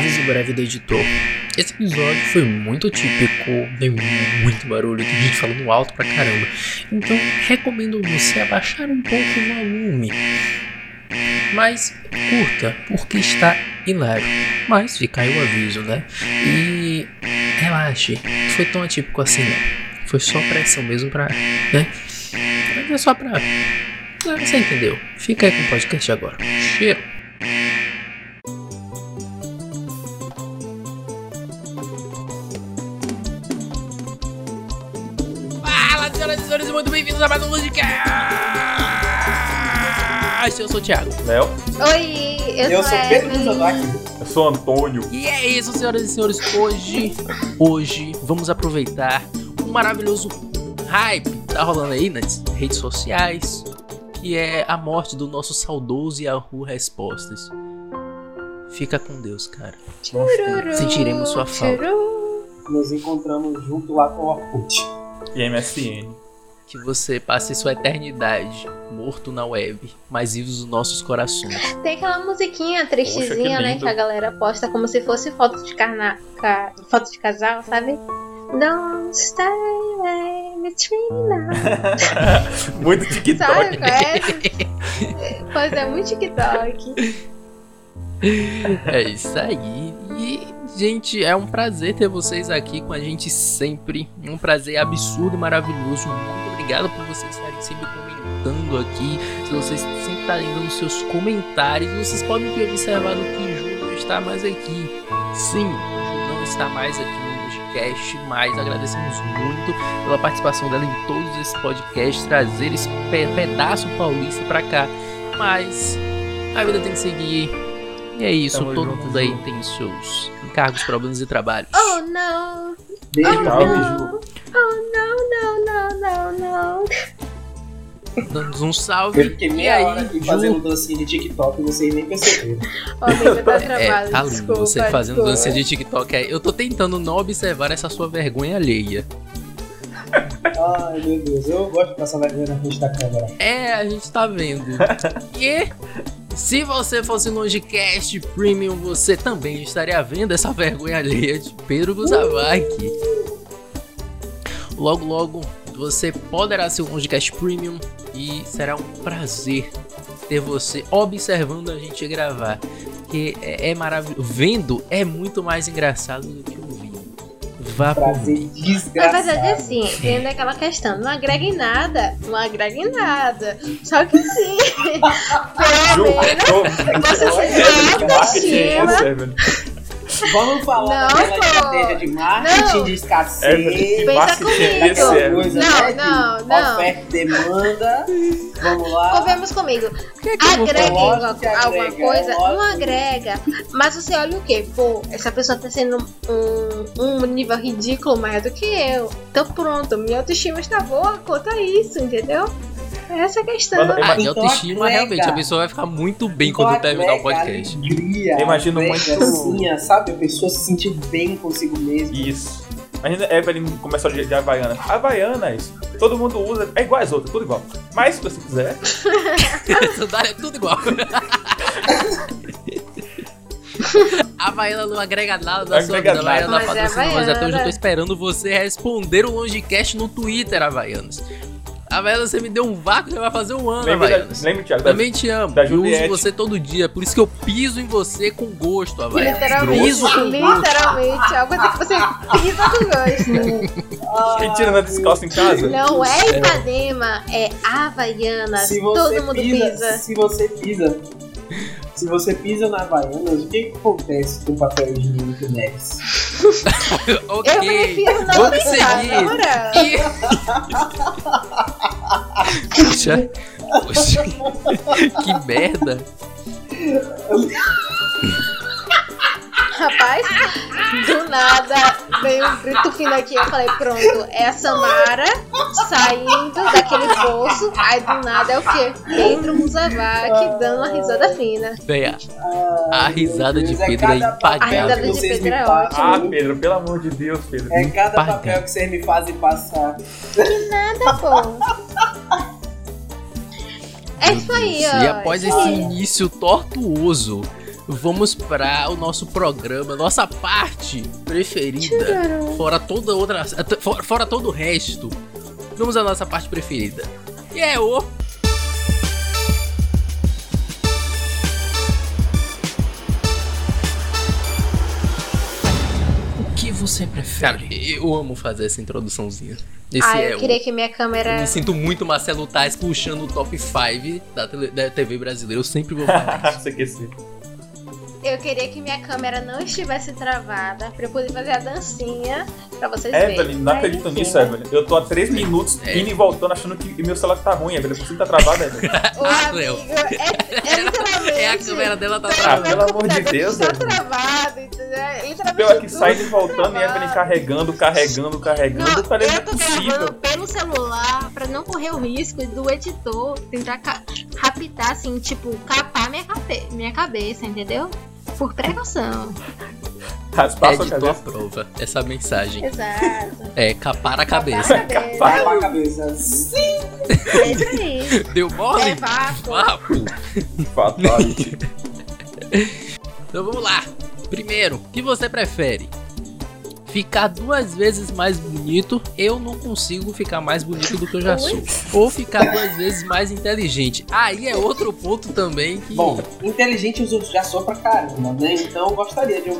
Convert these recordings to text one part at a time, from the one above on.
Aviso breve do editor. Esse episódio foi muito típico, deu muito barulho, tem gente falando alto pra caramba. Então recomendo você abaixar um pouco o volume. Mas curta, porque está hilário. Mas fica aí o aviso, né? E relaxe, não foi tão atípico assim não. Foi só pressão mesmo pra. né? É só pra. Você entendeu? Fica aí com o podcast agora. Cheiro! Bem-vindos a mais um Ludcast! Eu sou o Thiago. Léo, Oi, eu, Eu sou sou Pedro. Mizanaki. eu sou Antônio. E é isso, senhoras e senhores. Hoje, hoje, vamos aproveitar um maravilhoso hype que tá rolando aí nas redes sociais, que é a morte do nosso saudoso Yahoo Respostas. Fica com Deus, cara. Chururu, Sentiremos sua falta. chururu. Nos encontramos junto lá com o Orkut. E MSN. Que você passe sua eternidade morto na web, mas vivos nos nossos corações. Tem aquela musiquinha tristezinha, Poxa, que né? Que a galera posta como se fosse foto de, carna... ca- foto de casal, sabe? Don't stay away between us. Muito Sabe TikTok. qual é? Pois é, muito TikTok. É isso aí. E, gente, é um prazer ter vocês aqui com a gente sempre. Um prazer absurdo e maravilhoso. Muito obrigado por vocês estarem sempre comentando aqui. Se vocês sempre estarem dando seus comentários, vocês podem ter observado que Ju não está mais aqui. Sim, Ju não está mais aqui no podcast, mas agradecemos muito pela participação dela em todos esses podcasts, trazer esse pe- pedaço paulista pra cá. Mas a vida tem que seguir. E é isso, Tamo todo junto, mundo aí Ju. tem seus encargos, problemas e trabalhos. Oh, não. Beijo, Oh, não. Oh, não, não, não, não, não. Dando um Eu salve. fiquei E meia aí, hora aqui Ju? fazendo dancinha de TikTok e vocês nem perceberam. Amiga, tá É, tá lindo desculpa, você fazendo desculpa. dancinha de TikTok aí. Eu tô tentando não observar essa sua vergonha alheia. Ai, meu Deus. Eu gosto de passar vergonha na frente da câmera. É, a gente tá vendo. E se você fosse Longecast Premium, você também estaria vendo essa vergonha alheia de Pedro Guzavaki. Logo, logo, você poderá ser um Longecast Premium e será um prazer ter você observando a gente gravar. Porque é, é maravilhoso. Vendo é muito mais engraçado do que ouvindo. Vá por Prazer mim. Na verdade, assim, tendo aquela questão, não agrega em nada, não agrega em nada. Só que sim, pelo menos você É, se é autoestima. Vamos falar Não, daquela pô. estratégia de marketing Não. de escassez. Pensa é comigo. Daquela Evelyn? coisa, Não, né? de não, não. Oferta e demanda. Vamos lá. Convenhamos comigo. Que é que Agrega alguma, alguma coisa? Não agrega. Mas você olha o quê? Pô, essa pessoa tá sendo um, um nível ridículo maior do que eu. Então pronto, minha autoestima está boa, conta isso, entendeu? É essa a questão. Mano, Ah, de Então autoestima, realmente, a pessoa vai ficar muito bem Então quando terminar o podcast. Alegria, Eu imagino muito- Assim, a- sabe? A pessoa se sentir bem consigo mesmo. Isso. Imagina Evelyn começou de, de Havaianas. Havaianas, todo mundo usa, é igual as outras, tudo igual. Mas se você quiser, é tudo igual. A Havaiana não agrega nada da Não sua agrega vida, Havaiana nada. Mas é patrocinando nós. Até hoje eu tô Havaiana. esperando você responder o Longecast no Twitter, Havaianas. Havaianas, você me deu um vácuo, já vai fazer um ano, lembra, da, Havaianas. lembra Thiago, da, Também te amo. da eu uso você todo dia, por isso que eu piso em você com gosto, Havaianas. Literalmente, Piso com gosto. literalmente, algo assim que você pisa do gosto. Mentira, não é descalço em casa? Não é Ipanema, é Havaianas. Se você Todo mundo pisa, pisa. Se você pisa. Se você pisa na Havaianas, o que, que acontece com o papel higiênico Neves? ok. Eu prefiro não Vamos pensar, seguir. Poxa, poxa, que merda. Rapaz, do nada veio um grito fino aqui. Eu falei, pronto, é a Samara saindo daquele poço. Aí do nada é o quê? Entra o Muzavaki dando uma risada fina. Véia, A Ai, risada de Deus, Pedro é impagável. A risada que de Pedro é passam. Ah, Pedro, pelo amor de Deus, Pedro. É cada papel que vocês me fazem passar. Nada, pô. É isso aí, ó. E após esse aí. início tortuoso, vamos para o nosso programa, nossa parte preferida. Fora toda outra. Fora, fora todo o resto. Vamos à nossa parte preferida. E é o. O que você prefere? Cara, eu amo fazer essa introduçãozinha. Esse Ah, é eu o- queria que minha eu câmera. me sinto muito Marcelo Tais puxando o top 5 da, tele- da TV brasileira. Eu sempre vou falar isso. Sim. Eu queria que minha câmera não estivesse travada pra eu poder fazer a dancinha pra vocês Evelyn, verem. não Aí, acredito nisso? Evelyn. Eu tô há 3 minutos É. indo e voltando achando que meu celular tá ruim, Evelyn. Você tá travado, Evelyn. Ah, Léo. amigo, é, é literalmente. É a câmera dela tá Ah, travada. pelo amor de Deus, Tá Evelyn. travado, entendeu? É Literalmente. Eu aqui tudo saindo e voltando e. Evelyn carregando, carregando, carregando. Não, eu falei, não é eu tô possível. gravando pelo celular pra não correr o risco do editor tentar raptar, assim, tipo, capar minha, cabe minha cabeça, entendeu? Por precaução. Raspar sua Editor cabeça. aprova essa mensagem. Exato. É capar a cabeça. Cabeça. Vai pra cabeça. Sim. É isso aí. Deu mole? É. Vapo. Fatality. Então vamos lá. Primeiro, o que você prefere? Ficar duas vezes mais bonito, eu não consigo ficar mais bonito do que eu já sou. Ou ficar duas vezes mais inteligente. Aí é outro ponto também que. Bom, inteligente os outros já são pra caramba, né? Então eu gostaria de um.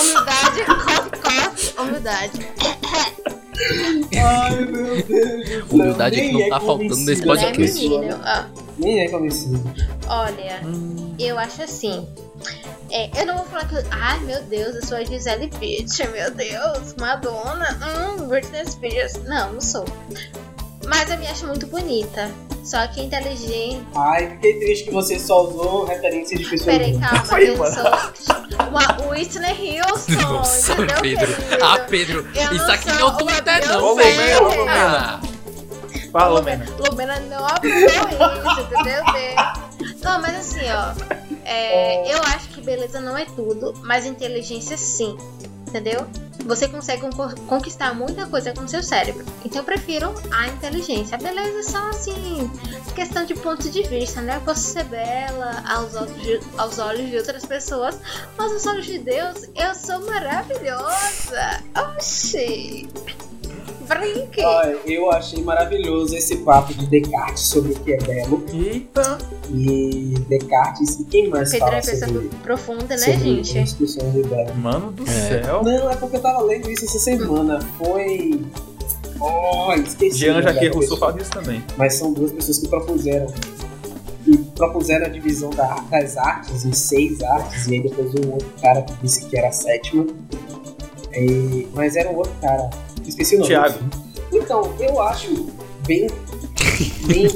Humildade, humildade. Ai, meu Deus. Humildade é que não tá faltando nesse Né, podcast. menino? Ó, Nem é convencido. olha, eu acho assim. É, eu não vou falar que. eu- Ai, meu Deus, eu sou a Gisele Bündchen, meu Deus, Madonna, hum, Britney Spears. Não, não sou. Mas eu me acho muito bonita. Só que inteligente. Ai, fiquei triste que você só usou referências de pessoas. Peraí, calma, Aí, eu mano. sou uma Whitney Houston, Nossa, entendeu, Pedro. querido? Ah, Pedro, Eu isso não aqui não é Twitter, não, Ô. Lumena, Fala, Lumena. Lumena. Não aprovou isso, entendeu? Não, mas assim, ó. É, eu acho que beleza não é tudo, mas inteligência sim. Entendeu? Você consegue con- conquistar muita coisa com seu cérebro. Então eu prefiro a inteligência. A beleza é só assim, questão de ponto de vista, né? Eu posso ser bela aos olhos de, aos olhos de outras pessoas, mas aos olhos de Deus eu sou maravilhosa. Oxi! Brinque! Olha, eu achei maravilhoso esse papo de Descartes sobre o que é belo. Eita. E Descartes, e quem mais Pedro é fala pessoa sobre, profunda, né, gente? discussões de belo? Mano do É. céu. Não, é porque eu tava lendo isso essa semana. Foi. Oh, esqueci. Jean Jacques da Rousseau pessoa. fala disso também. Mas são duas pessoas que propuseram. E propuseram a divisão da- das artes em seis artes. E aí depois um outro cara que disse que era a sétima. E- mas era um outro cara. Esqueci o nome. Thiago. Então, eu acho bem. bem.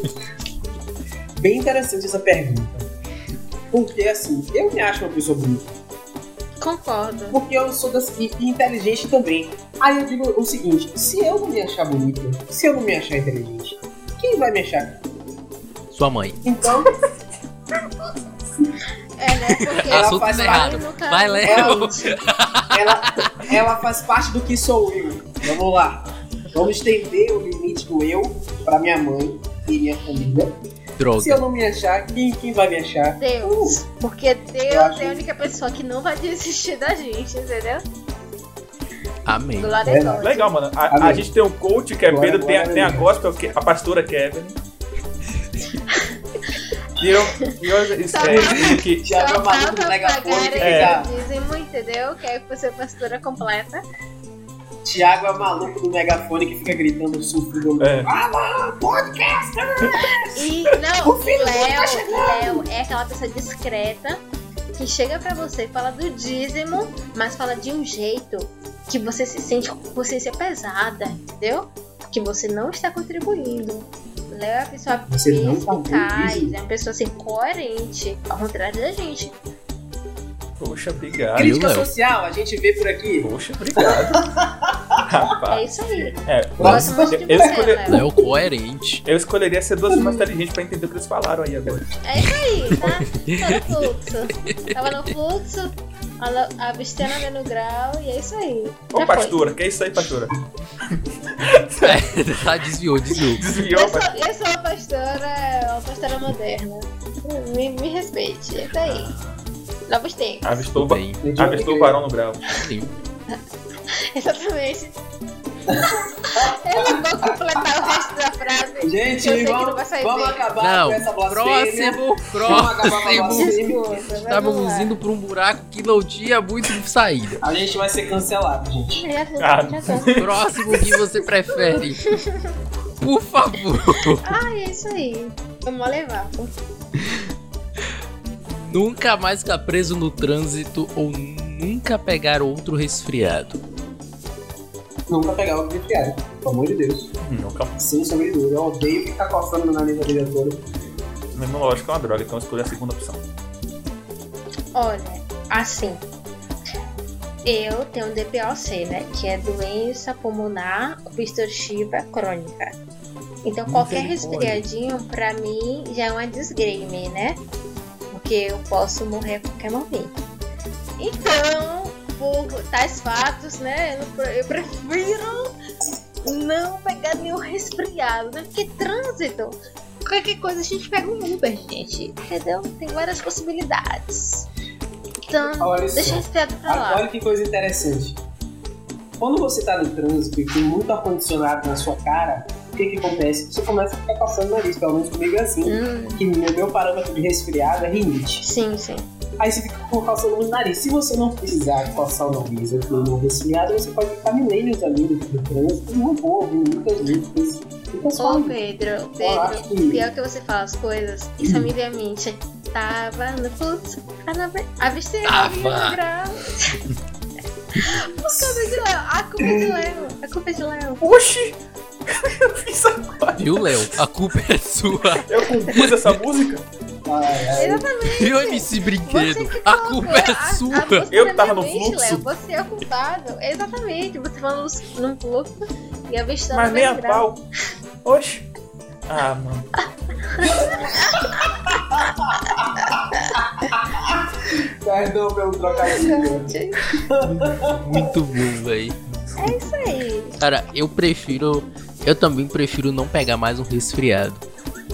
bem interessante essa pergunta. Porque assim, eu me acho uma pessoa bonita. Concordo. Porque eu sou das, e, inteligente também. Aí eu digo o seguinte: se eu não me achar bonito, se eu não me achar inteligente, quem vai me achar? Sua mãe. Então, É, né? Porque Ela faz errado. nunca- Vai, Léo. ela, ela faz parte do que sou eu. Vamos lá. Vamos estender o limite do eu pra minha mãe e minha família. Se eu Droga. não me achar, quem, quem vai me achar? Deus. Porque Eu Deus acho- é a única pessoa que não vai desistir da gente, entendeu? Amém. É, Deus. Legal, mano. A, a gente tem o coach que é Pedro, tem a, tem a gospel, que é a pastora que é Evelyn. E eu, e eu é, que, Tiago é megafone que pagar fica. esse dízimo, entendeu? Que é pra ser pastora completa. Tiago é o maluco do megafone que fica gritando surdo. É. Ah, não, podcaster! E não, O dele tá Léo. Léo é aquela pessoa discreta que chega pra você e fala do dízimo, mas fala de um jeito que você se sente com consciência pesada, entendeu? Que você não está contribuindo. Léo é a pessoa Você perspicaz, dízimo? é uma pessoa assim, coerente, ao contrário da gente. Poxa, obrigado. Crítica social, a gente vê por aqui. Poxa, obrigado. Rapaz. É isso aí. É, de eu, você, escolhe- Léo. Léo coerente. eu escolheria ser duas vezes mais inteligente pra entender o que eles falaram aí agora. É isso aí, tá? Tô no fluxo. Tava no fluxo, a, a besteira andando no grau, e é isso aí. Ô, Já foi. pastora, que é isso aí, pastora? É, tá, desviou, desviou. Desviou, Eu sou, pastora. eu sou uma pastora, uma pastora moderna. Me, me respeite. É isso aí. Tempos. Avistou, bem. avistou o varão no grau. Sim. Exatamente. Eu não vou completar o resto da frase. Gente, sei que não vamos, vai sair vamos acabar Não, com essa blasfêmia. próximo, Vamos acabar com a próximo. Estávamos indo pra um buraco que não tinha muito saída. A gente vai ser cancelado, gente. Já Ah. já. Próximo que você prefere. Por favor. Ah, é isso aí. Vamos levar. Nunca mais ficar preso no trânsito ou nunca pegar outro resfriado. Nunca pegar o resfriado, pelo amor de Deus. Nunca. Sem sombra de dúvida. Eu odeio ficar coçando no nariz da vida toda. Imunológico é uma droga, então escolhi a segunda opção. Olha, assim. Eu tenho DPOC, né? Que é doença pulmonar obstrutiva crônica. Então qualquer resfriadinho pra mim já é uma desgrame, né? Porque eu posso morrer a qualquer momento. Então, por tais fatos, né? Eu, prefiro não pegar nenhum resfriado, né? Porque trânsito, qualquer coisa a gente pega um Uber, gente. Entendeu? Tem várias possibilidades. Então, Olha deixa resfriado pra lá. olha que coisa interessante. Quando você tá no trânsito e tem muito ar-condicionado na sua cara, o que que acontece? Você começa a ficar passando o nariz, pelo menos comigo é assim. Hum, Que no meu parâmetro de resfriado é rinite. sim, sim. Aí você fica com coçando no nariz. Se você não precisar coçar o nariz ou ter um resfriado, você pode ficar milênios ali no trânsito, numa boa, ouvindo muitas músicas. Fica Ô só. Pedro, Pedro, que- pior que você fala as coisas, isso me vem à mente. Tava no fluxo, avistei a no grau. Por causa de Léo, a culpa é de Léo, a culpa é de Léo. Oxi! Eu fiz agora. Viu, Léo? A culpa é sua. Eu compus essa música? Ai, ai. Exatamente. Viu, MC Brinquedo? A culpa é a- a sua. música Eu tava no mente, fluxo. Léo, você é o culpado. Exatamente, você falando no fluxo e avistando Mas a nem a pau. Oxi! Ah, mano. Perdão pelo trocadilho. Muito bom, véi. É isso aí. Cara, eu prefiro. Eu também prefiro não pegar mais um resfriado.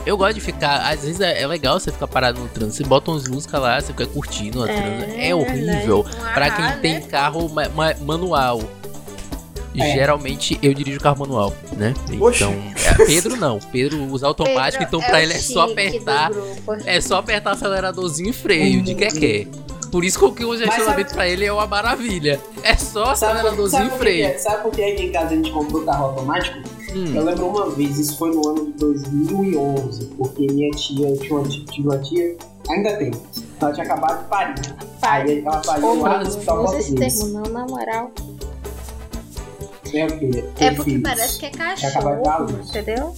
Eu gosto de ficar. Às vezes é, é legal você ficar parado no trânsito. Você bota umas músicas lá, você fica curtindo a trânsito. É horrível. né? Pra quem tem né? carro ma- ma- manual. É. Geralmente eu dirijo carro manual, né? Oxi. Então, é, Pedro não. Pedro usa automático, Pedro então pra o ele é só apertar. grupo. É só apertar aceleradorzinho e freio de que quer. Por isso que o gestionamento sabe- pra ele é uma maravilha. É só aceleradorzinho sabe e por que freio. é? Sabe por que aqui em casa a gente comprou carro automático? Hum. Eu lembro uma vez, isso foi no ano de 2011, porque minha tia, eu tinha uma tia, uma tia, ainda tem, ela tinha acabado de parir. Aí ela pariu Ô, lá no hospital não usa esse termo não, na moral. É o quê? É porque filhos. parece que é acabar de dar cachorro, luz. entendeu?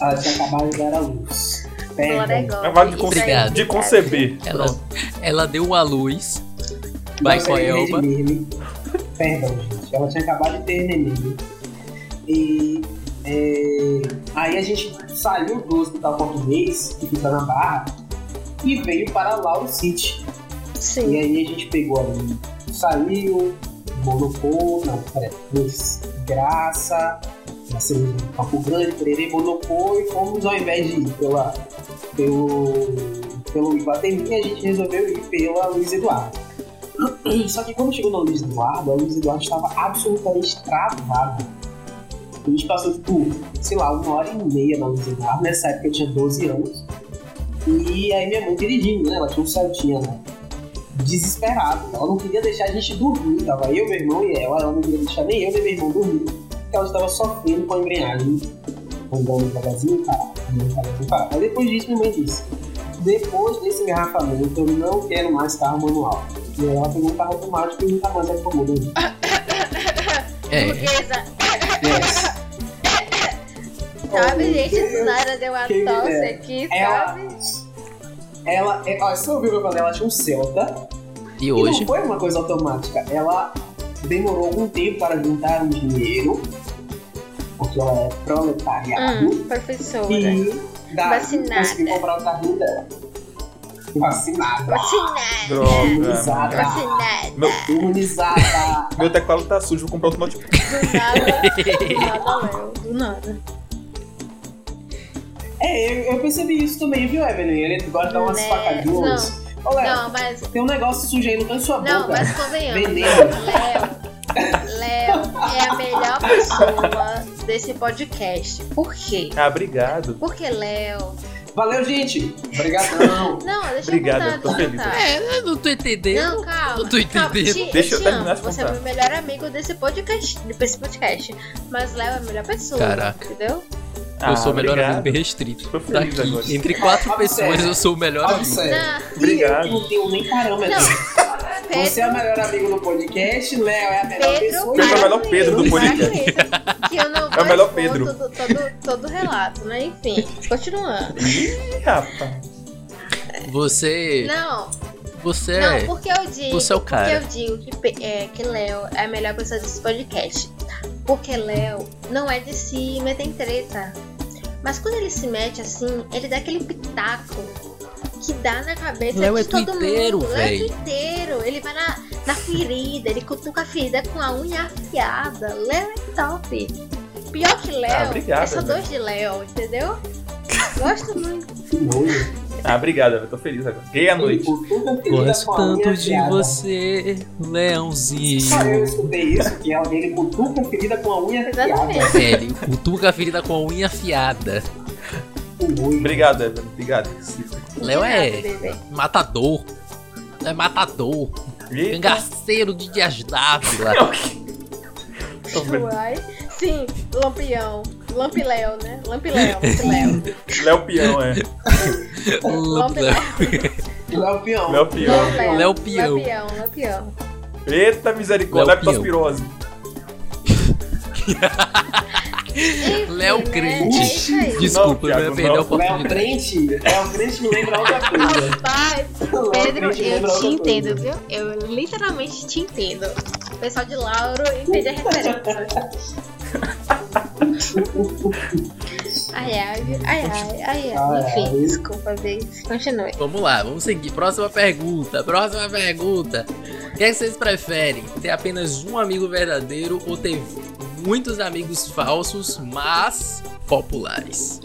Ela tinha acabado de dar a luz. É vaga de, conce- Obrigado. de conceber. Ela, Pronto. ela deu a luz. Vai, sei Coelba. redimir-me. Perdão, gente. Ela tinha acabado de ter neném. E é, aí a gente saiu do hospital português, que fica na Barra, e veio para Lauro City. E Sim. aí a gente pegou ali, saiu, Monopol, não, peraí, Luz, Graça, assim, Papo Grande, Pererê, Monopol, e fomos ao invés de ir pela, pelo, pelo Iguatemi, a gente resolveu ir pela Luiz Eduardo. Só que quando chegou na Luiz Eduardo, a Luiz Eduardo estava absolutamente travada. A gente passou, tipo, sei lá, uma hora e meia na Luiz Eduardo, nessa época eu tinha 12 anos. E aí minha mãe dirigindo, né? Ela tinha um Celtinha, né? Ela não queria deixar a gente dormir. Tava eu, meu irmão e ela. Ela não queria deixar nem eu nem meu irmão dormir. Porque ela estava sofrendo com a embreagem. Andando devagarzinho. Andando devagarzinho, parado. Aí depois disso, minha mãe disse: Depois desse engarrafamento, eu não quero mais carro manual. E aí ela pegou um carro automático e nunca mais da gente. É, Burguesa. Yes. Sabe, Oh, gente, Deus. a Nara deu uma Quem me tosse aqui, Ela- sabe? Ela, é, ó, você ouviu quando ela tinha um Celta e E hoje. não foi uma coisa automática. Ela demorou algum tempo para juntar um dinheiro, porque ela é proletariado, Hum, professora. e daí Vacinada. conseguiu comprar o carrinho dela. Vacinada. Vacinada. Droga. Imunizada. Vacinada. Meu, Imunizada. meu teclado tá sujo, vou comprar outro notebook. Do nada. Do nada, Léo. Do nada. É, eu, eu percebi isso também, viu, Evelyn? Ele gosta de dar umas Né? facadinhas. Ô, Léo, Não, mas. tem um negócio sujo aí, não tá em sua Não, boca. mas convenhamos. Veneno. Léo. Léo é a melhor pessoa desse podcast. Por quê? Ah, obrigado. Porque Léo. Valeu, gente. Obrigadão. Não, deixa Obrigado, eu eu tô contar, eu feliz. contar. É, eu não tô entendendo. Não, calma. Não tô entendendo. Calma, te- Deixa eu te terminar amo. Você é contar. meu melhor amigo desse podcast, desse podcast. Mas Léo é a melhor pessoa. Caraca. Entendeu? Eu sou o melhor obrigado. amigo bem restrito. Tô feliz Daqui, agora. entre quatro pessoas, eu sou o melhor Fala amigo. sério. Não. Obrigado. Eu não tenho nem parâmetro. Não. Você é o Pedro, melhor amigo do podcast, Léo é a melhor Pedro, pessoa. Pedro é o melhor Pedro do podcast. Que eu não vou É o melhor Pedro. Todo, todo, todo relato, né? Enfim, continuando. Ih, rapaz. Você. Não, Você não, é. porque eu digo. Você é o cara. Porque eu digo que, é, que Léo é a melhor pessoa desse podcast. Porque Léo não é de si meter em treta. Mas quando ele se mete assim, ele dá aquele pitaco que dá na cabeça Léo de é todo tuiteiro, mundo. Léo é tuiteiro. Ele vai na, na ferida, ele cutuca a ferida com a unha afiada. Léo é top. Pior que Léo, Ah, obrigado, é só velho. dois de Léo, entendeu? Gosto muito. Ah, obrigado, eu tô feliz agora. Gay à noite. Gosto a tanto de afiada. você, Leãozinho. Só eu escutei isso, que ela dele cutuca a ferida com a unha afiada. É, ele cutuca a ferida com a unha afiada. Obrigado, Evelyn. Obrigado. Léo é De nada, bebê. matador. É matador. Eita. Cangaceiro de Dias Dávila. Vendo. Uai. Sim, Lampião. Lampiléu, né? Lampiléu, Lampiléu. Léo Peão, é. Lampiléu. Léo Peão. Léo Peão. Léo Peão. Lampião, Lampião. Eita misericórdia, Léo Peão. leptospirose. Léo? Crente. É. Desculpa, Não, eu ia perder a não. Léo oportunidade. Crente, Léo Crente me lembra outra coisa. Rapaz, Léo Pedro, eu te entendo, coisa. viu? Eu literalmente te entendo. O pessoal de Lauro entende a referência. Ai, ai, viu? ai, ai, ai, Enfim, ai. desculpa, vez. Continue. Vamos lá, vamos seguir. Próxima pergunta. Próxima pergunta. O que, é que vocês preferem? Ter apenas um amigo verdadeiro ou ter muitos amigos falsos, mas populares?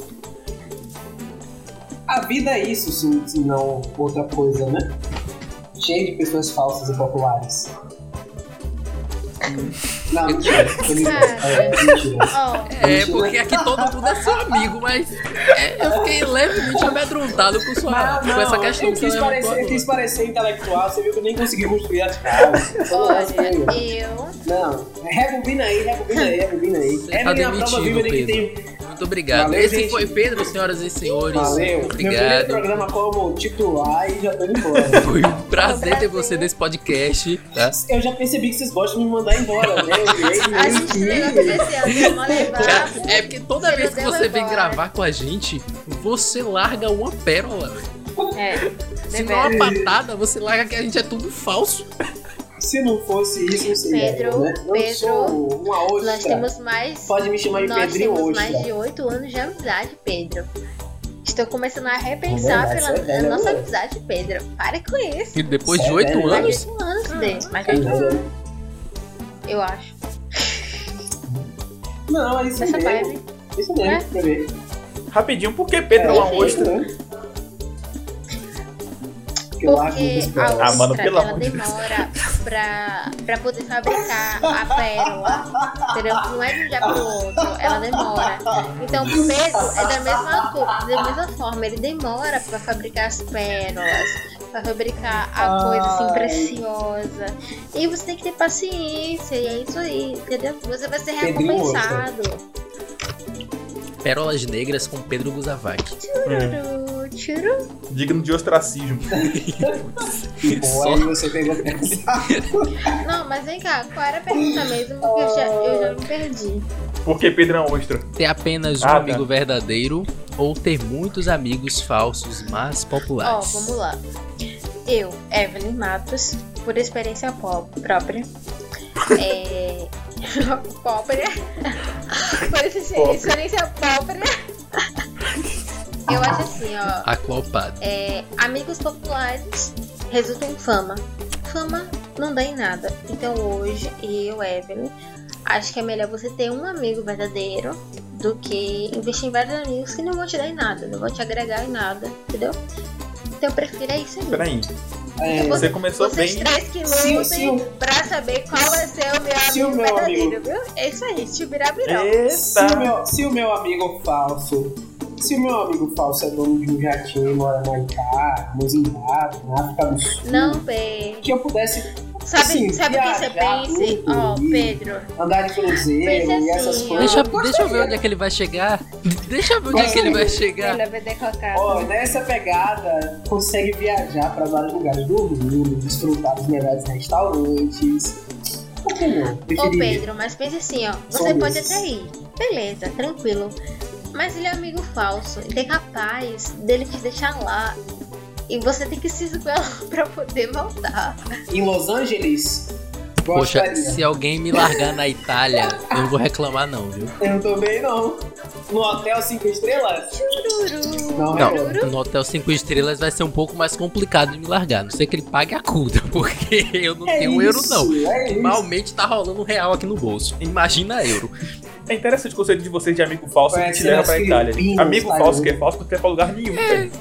A vida é isso, se, não outra coisa, né? Cheio de pessoas falsas e populares. Não, mentira. tô brincando. É, mentira. É, porque aqui todo mundo é seu amigo, mas é, eu fiquei levemente amedrontado com, sua, Não, com essa questão eu que quis, levantou parecer, eu quis parecer intelectual, você viu que eu nem consegui construir as. Só olha, eu. Não, rebobina aí, rebobina aí, rebobina aí. Você tá é a prova demitido, viva de que tem. Muito obrigado. Valeu, Esse gente. foi Pedro, senhoras e senhores. Valeu. Muito Meu primeiro obrigado. programa como titular e já tô indo embora. Foi um prazer ter você nesse podcast, tá? Eu já percebi que vocês gostam de me mandar embora, né? Eu virei A gente. Cara, é porque toda Você vez que você vem gravar com a gente, você larga uma pérola. É, Se não deveras. uma patada, você larga que a gente é tudo falso. Se não fosse isso, não seria. Pedro, né? Eu Pedro, sou uma ostra. Nós temos mais. Pode me chamar de Nós Pedrinho temos Ostra. mais de 8 anos de amizade, Pedro. Estou começando a repensar É verdade, pela você é nossa né? amizade, Pedro. Pare com isso. E depois de Sério? oito Mais Mais de anos, 8 anos, Deus. Mais de É, 8 anos. Eu acho. Não, é isso Nessa mesmo. vibe. Isso mesmo, É? Rapidinho, por que Pedro é uma ostra? Que eu acho Porque muito a especial. Ah, mano, ostra, pelo ela demora pra, pra poder fabricar a pérola. Entendeu? Não é de um dia pro outro, ela demora. Então o Pedro é da mesma, da mesma forma, ele demora pra fabricar as pérolas, pra fabricar a coisa assim preciosa. E você tem que ter paciência, e é isso aí, entendeu? Você vai ser recompensado. pérolas negras com Pedro Guzavac. Churu, churu. Digno de ostracismo. Pô, aí você pegou. Não, mas vem cá, qual era a pergunta mesmo? Porque eu já, eu já me perdi. Por que Pedro é uma ostra? Ter apenas um Ah, tá. amigo verdadeiro ou ter muitos amigos falsos, mas Ó, populares. vamos lá. Eu, Evelyn Matos, por experiência própria. é. própria. por experiência própria. Eu acho assim, ó. Aclopado. é, amigos populares resultam em fama. Fama não dá em nada. Então hoje, eu, Evelyn, acho que é melhor você ter um amigo verdadeiro do que investir em vários amigos que não vão te dar em nada, não vão te agregar em nada, entendeu? Então eu prefiro é isso aí. Peraí, É, Você- você começou Vocês bem. três que lutem se o- pra saber qual vai ser o meu Se o amigo meu verdadeiro, viu? É isso aí, te virar virão. se, o meu, se o meu amigo falso. Se o meu amigo falso é dono de um jatinho e mora na Itália, no Zimbábue, na África do Sul, Não, Pedro. que eu pudesse Sabe, Assim, sabe o que você tudo Ó, e- Pedro. andar de cruzeiro Pensa e essas assim, coisas. Deixa, eu deixa eu ver onde é que ele vai chegar. Deixa eu ver onde é que ele vai chegar. Ó, nessa pegada, consegue viajar pra vários lugares do mundo, desfrutar dos melhores restaurantes. Por que não? Ô. Pedro, mas pense assim, ó. Só Você pode isso. até ir. Beleza, tranquilo. Mas ele é amigo falso. Ele é capaz dele te deixar lá. E você tem que se esgoelar pra poder voltar. Em Los Angeles, Poxa, se alguém me largar na Itália, eu não vou reclamar não, viu? Eu também não. No hotel 5 estrelas? Não, Não, no Hotel 5 Estrelas vai ser um pouco mais complicado de me largar. A Não sei que ele pague a conta, porque eu não É tenho um euro isso, não. É isso. Malmente tá rolando um real aqui no bolso. Imagina euro. É interessante o conceito de vocês de amigo falso que Parece te leva nas pra Itália. Amigo falso que é falso não tem pra lugar nenhum, velho.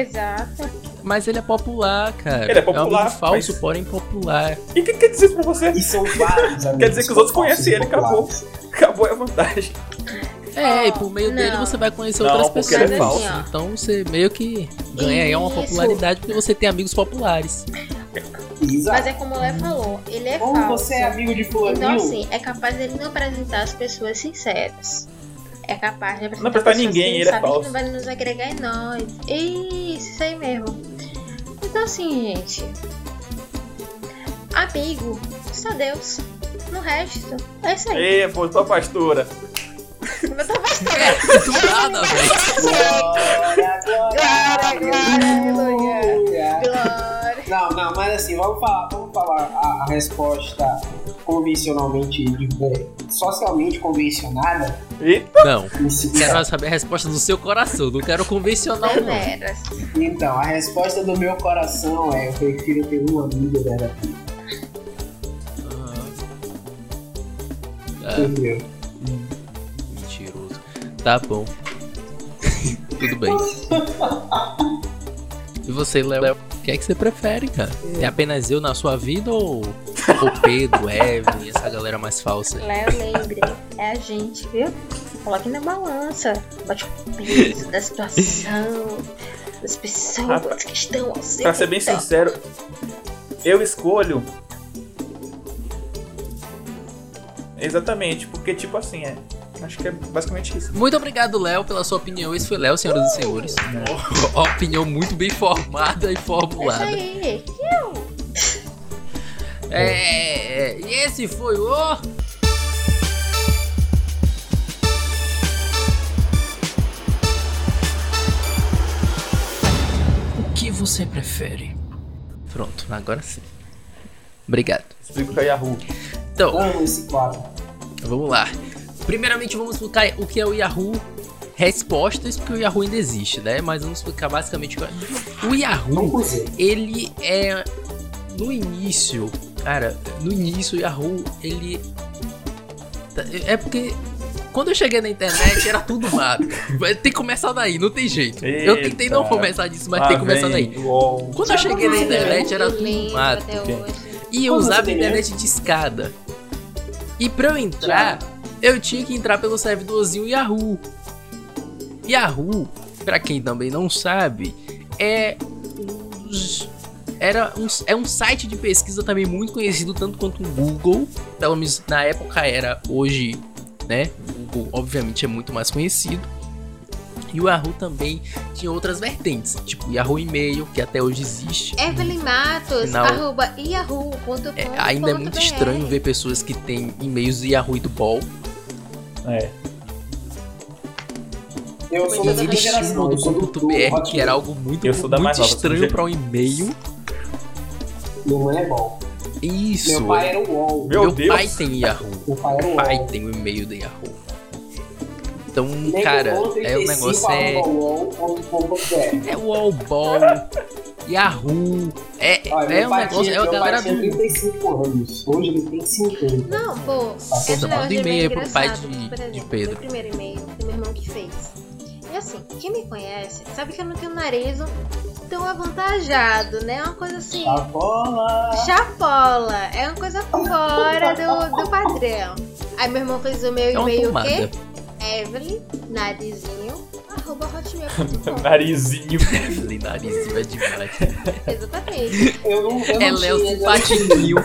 Exato. Mas ele é popular, cara. Ele é popular, um amigo falso, mas- porém popular. E o que quer dizer isso pra você? E são vários amigos Quer dizer que os outros conhecem ele, acabou. Acabou a vantagem. É, e por meio Não. dele você vai conhecer Não, outras porque ele é pessoas. falso. Assim, Então você meio que ganha aí uma popularidade porque você tem amigos populares. Exato. Mas é como o Léo falou, ele é Ou falso. você é amigo de fulaninho, Então, assim, é capaz dele não apresentar as pessoas sinceras. É capaz de apresentar Não apresentar pessoas ninguém, ele é falso. que não vai nos agregar em nós. Isso, isso aí mesmo. Então, assim, gente. Amigo, só Deus. No resto, é isso aí. Ê, pô, tua pastora. Eu tô bastante. Do nada, velho. Glória, glória, Glória. Glória. Não, não, mas assim, vamos falar, vamos falar a, a resposta convencionalmente, de- socialmente convencionada. Eita, Não. Quero saber a resposta do seu coração. Não quero convencional, não. Então, a resposta do meu coração é: eu prefiro ter um amigo verdadeiro. Ah, Entendeu? mentiroso. Tá bom. Tudo bem. E você, Léo? O que é que você prefere, cara? É apenas eu na sua vida ou o Pedro, Evelyn, essa galera mais falsa? Léo, lembre, é a gente, viu? Coloque na balança. Bote o peso da situação, das pessoas Rapaz, que estão ao seu pra ser bem sincero, eu escolho. Exatamente, porque tipo assim, é. Acho que é basicamente isso. Muito obrigado, Léo, pela sua opinião. Esse foi Léo, senhoras e senhores. Uma opinião muito bem formada e É isso formulada. aí. É, e esse foi o. O que você prefere? Pronto, agora sim. Obrigado. Explico que é Yahoo. Então, Amo esse quadro. vamos lá. Primeiramente, vamos explicar o que é o Yahoo Respostas, porque o Yahoo ainda existe, né? Mas vamos explicar basicamente o que é. O Yahoo ele é no início, cara, no início o Yahoo, ele é porque quando eu cheguei na internet era tudo mato. Ter que começar daí, não tem jeito. eu tentei não Eita. começar disso, mas Ah, tem que começar daí. Uou. Quando eu cheguei na internet era tudo mato. E eu Como usava tem internet de escada. E pra eu entrar, eu tinha que entrar pelo servidorzinho Yahoo. Yahoo, pra quem também não sabe, é era um, é um site de pesquisa também muito conhecido tanto quanto o Google. Pelo menos na época era, hoje, né? O Google obviamente é muito mais conhecido. E o Yahoo também tinha outras vertentes, tipo Yahoo E-mail, que até hoje existe. Evelyn Matos, Não. arroba yahoo.com. É, ainda é muito estranho ver pessoas que têm e-mails do Yahoo e do Ball. É. Eu sou da tinham geração. do eu sou do- do .br, que era algo muito, Eu sou da muito estranho para um e-mail. Meu mãe é bom. Isso. Meu pai era o UOL. Meu Meu Deus. pai tem Yahoo. Meu pai era o Meu pai tem o e-mail do Yahoo. Então, cara, é o negócio é. é... É o Allball, Yahoo. É, Olha, é um negócio. É a galera do. 35 anos. Hoje ele tem 50. Não, pô. Passa esse manda negócio é e-mail pro pai de- por de exemplo, Pedro. Meu primeiro e-mail foi meu irmão que fez. E assim, quem me conhece sabe que eu não tenho um nariz tão avantajado, né? É uma coisa assim. A bola! Chapola, é uma coisa fora do, do padrão. Aí meu irmão fez o meu É e-mail o quê? Evelyn, narizinho, arroba hotmail.com. Narizinho. Evelyn Narizinho é demais. Exatamente. Eu não, eu É não Léo tinha, eu não Simpatinho.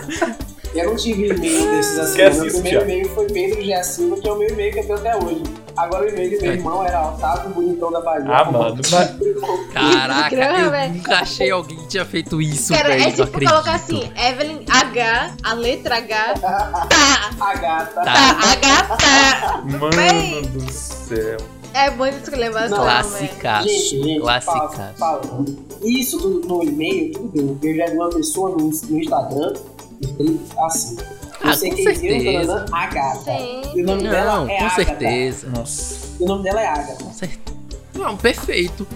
Eu não tive e-mail desses assim. Meu primeiro e-mail foi Pedro G. Silva, que é o meu e-mail que eu tenho até hoje. Agora o e-mail do meu É. irmão era Otávio Bonitão da Bahia. Ah, mano. mas- Caraca, Grama, eu velho. nunca achei alguém que tinha feito isso, Cara, velho. é tipo acredito. colocar assim, Evelyn H, a letra H, tá, A gata. Tá. tá, H, tá. Mano do céu. É muito Classicaço. fala- falando. Isso do- no e-mail, tudo bem. Eu já vi uma pessoa no, no Instagram assim. Ah, Você com certeza. dona a gata. Sim. E o nome dela Não, é com Agatha. certeza. Nossa. E o nome dela é Agatha. Com certeza. Não, perfeito.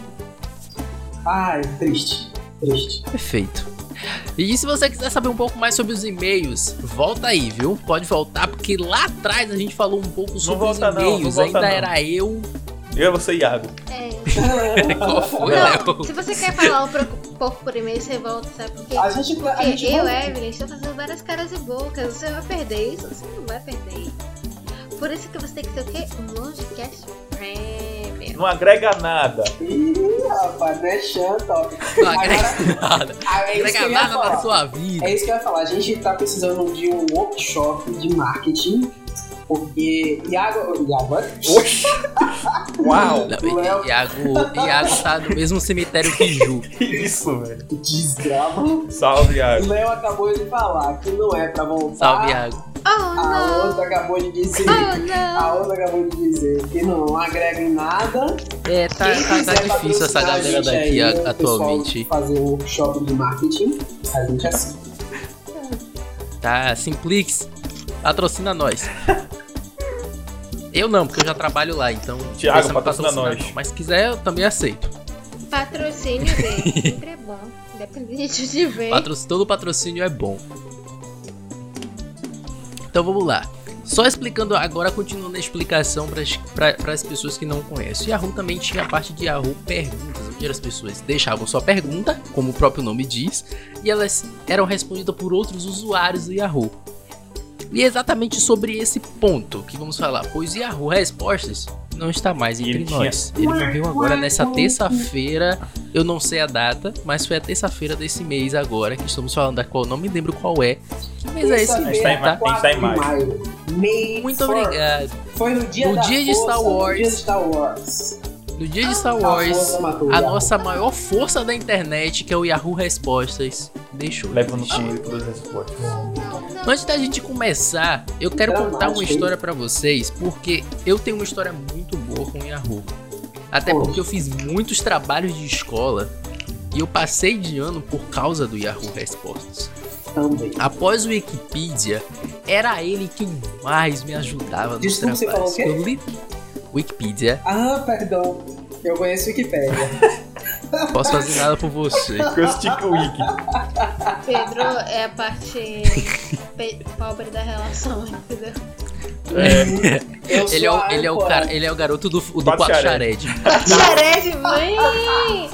Ai, triste. Triste. Perfeito. E se você quiser saber um pouco mais sobre os e-mails, volta aí, viu? Pode voltar, porque lá atrás a gente falou um pouco sobre os volta não, não e-mails. volta Ainda não. era eu. Eu vou ser Iago. É. Qual foi, Não, Léo? se você quer falar um pouco, pouco por e-mail, você volta, sabe por quê? A gente, a Porque gente eu, vai- Evelyn, estou fazendo várias caras e bocas. Você vai perder isso? Você não vai perder. Por isso que você tem que ter o quê? Um Longecast Premium. Não agrega nada. Ih, rapaz, não é ó. Não agrega nada. Ah, é isso que Agrega nada falar. na sua vida. É isso que eu ia falar. A gente tá precisando de um workshop de marketing. Porque Iago. Iago é? Oxi. Uau. Não, Iago, Iago tá no mesmo cemitério que Ju. Que isso, velho. Desgrava. Salve, Iago. Léo acabou de falar que não é pra voltar. Salve, Iago. Oh, A outra acabou de dizer. Oh! A outra acabou de dizer que não agrega em nada. É, tá, tá, tá difícil essa galera daqui aí, a- atualmente. Fazer um workshop de marketing, a gente assim. Tá, Simplix, patrocina nós. Eu não, porque eu já trabalho lá, então. Me patrocina nós. não. Mas se quiser, eu também aceito. Patrocínio dele sempre é bom. Independente de ver. Patro- Todo patrocínio é bom. Então vamos lá. Só explicando agora, continuando a explicação para as pessoas que não conhecem. O Yahoo também tinha a parte de Yahoo Perguntas, onde as pessoas deixavam sua pergunta, como o próprio nome diz, e elas eram respondidas por outros usuários do Yahoo. E é exatamente sobre esse ponto que vamos falar, pois Yahoo Respostas não está mais entre Ele tinha- nós. Ele morreu agora nessa terça-feira, eu não sei a data, mas foi a terça-feira desse mês agora, que estamos falando da qual, não me lembro qual é. Que mês é esse mês, tá a gente tá em 4 de maio. May Muito obrigado. Foi no dia No da dia de Star No Wars. dia de Star Wars. No dia de Star Wars, o a nossa maior força da internet, que é o Yahoo Respostas, deixou. de Leva no existir. cu todas as respostas. Antes da gente começar, eu quero contar uma história pra vocês, porque eu tenho uma história muito boa com o Yahoo. Até porque eu fiz muitos trabalhos de escola e eu passei de ano por causa do Yahoo Respostas. Também. Após o Wikipedia, era ele quem mais me ajudava nos Desculpa, você trabalhos. falou o quê? Eu li Wikipedia, Ah, perdão. Eu conheço Wikipédia. posso fazer nada por você. Caustic Wiki. Pedro é a parte pe- pobre da relação, entendeu? É, Ele é, o, ele, é o cara, ele é o garoto do, do Quatro Quatro Xared. Xared. Xarede, mãe!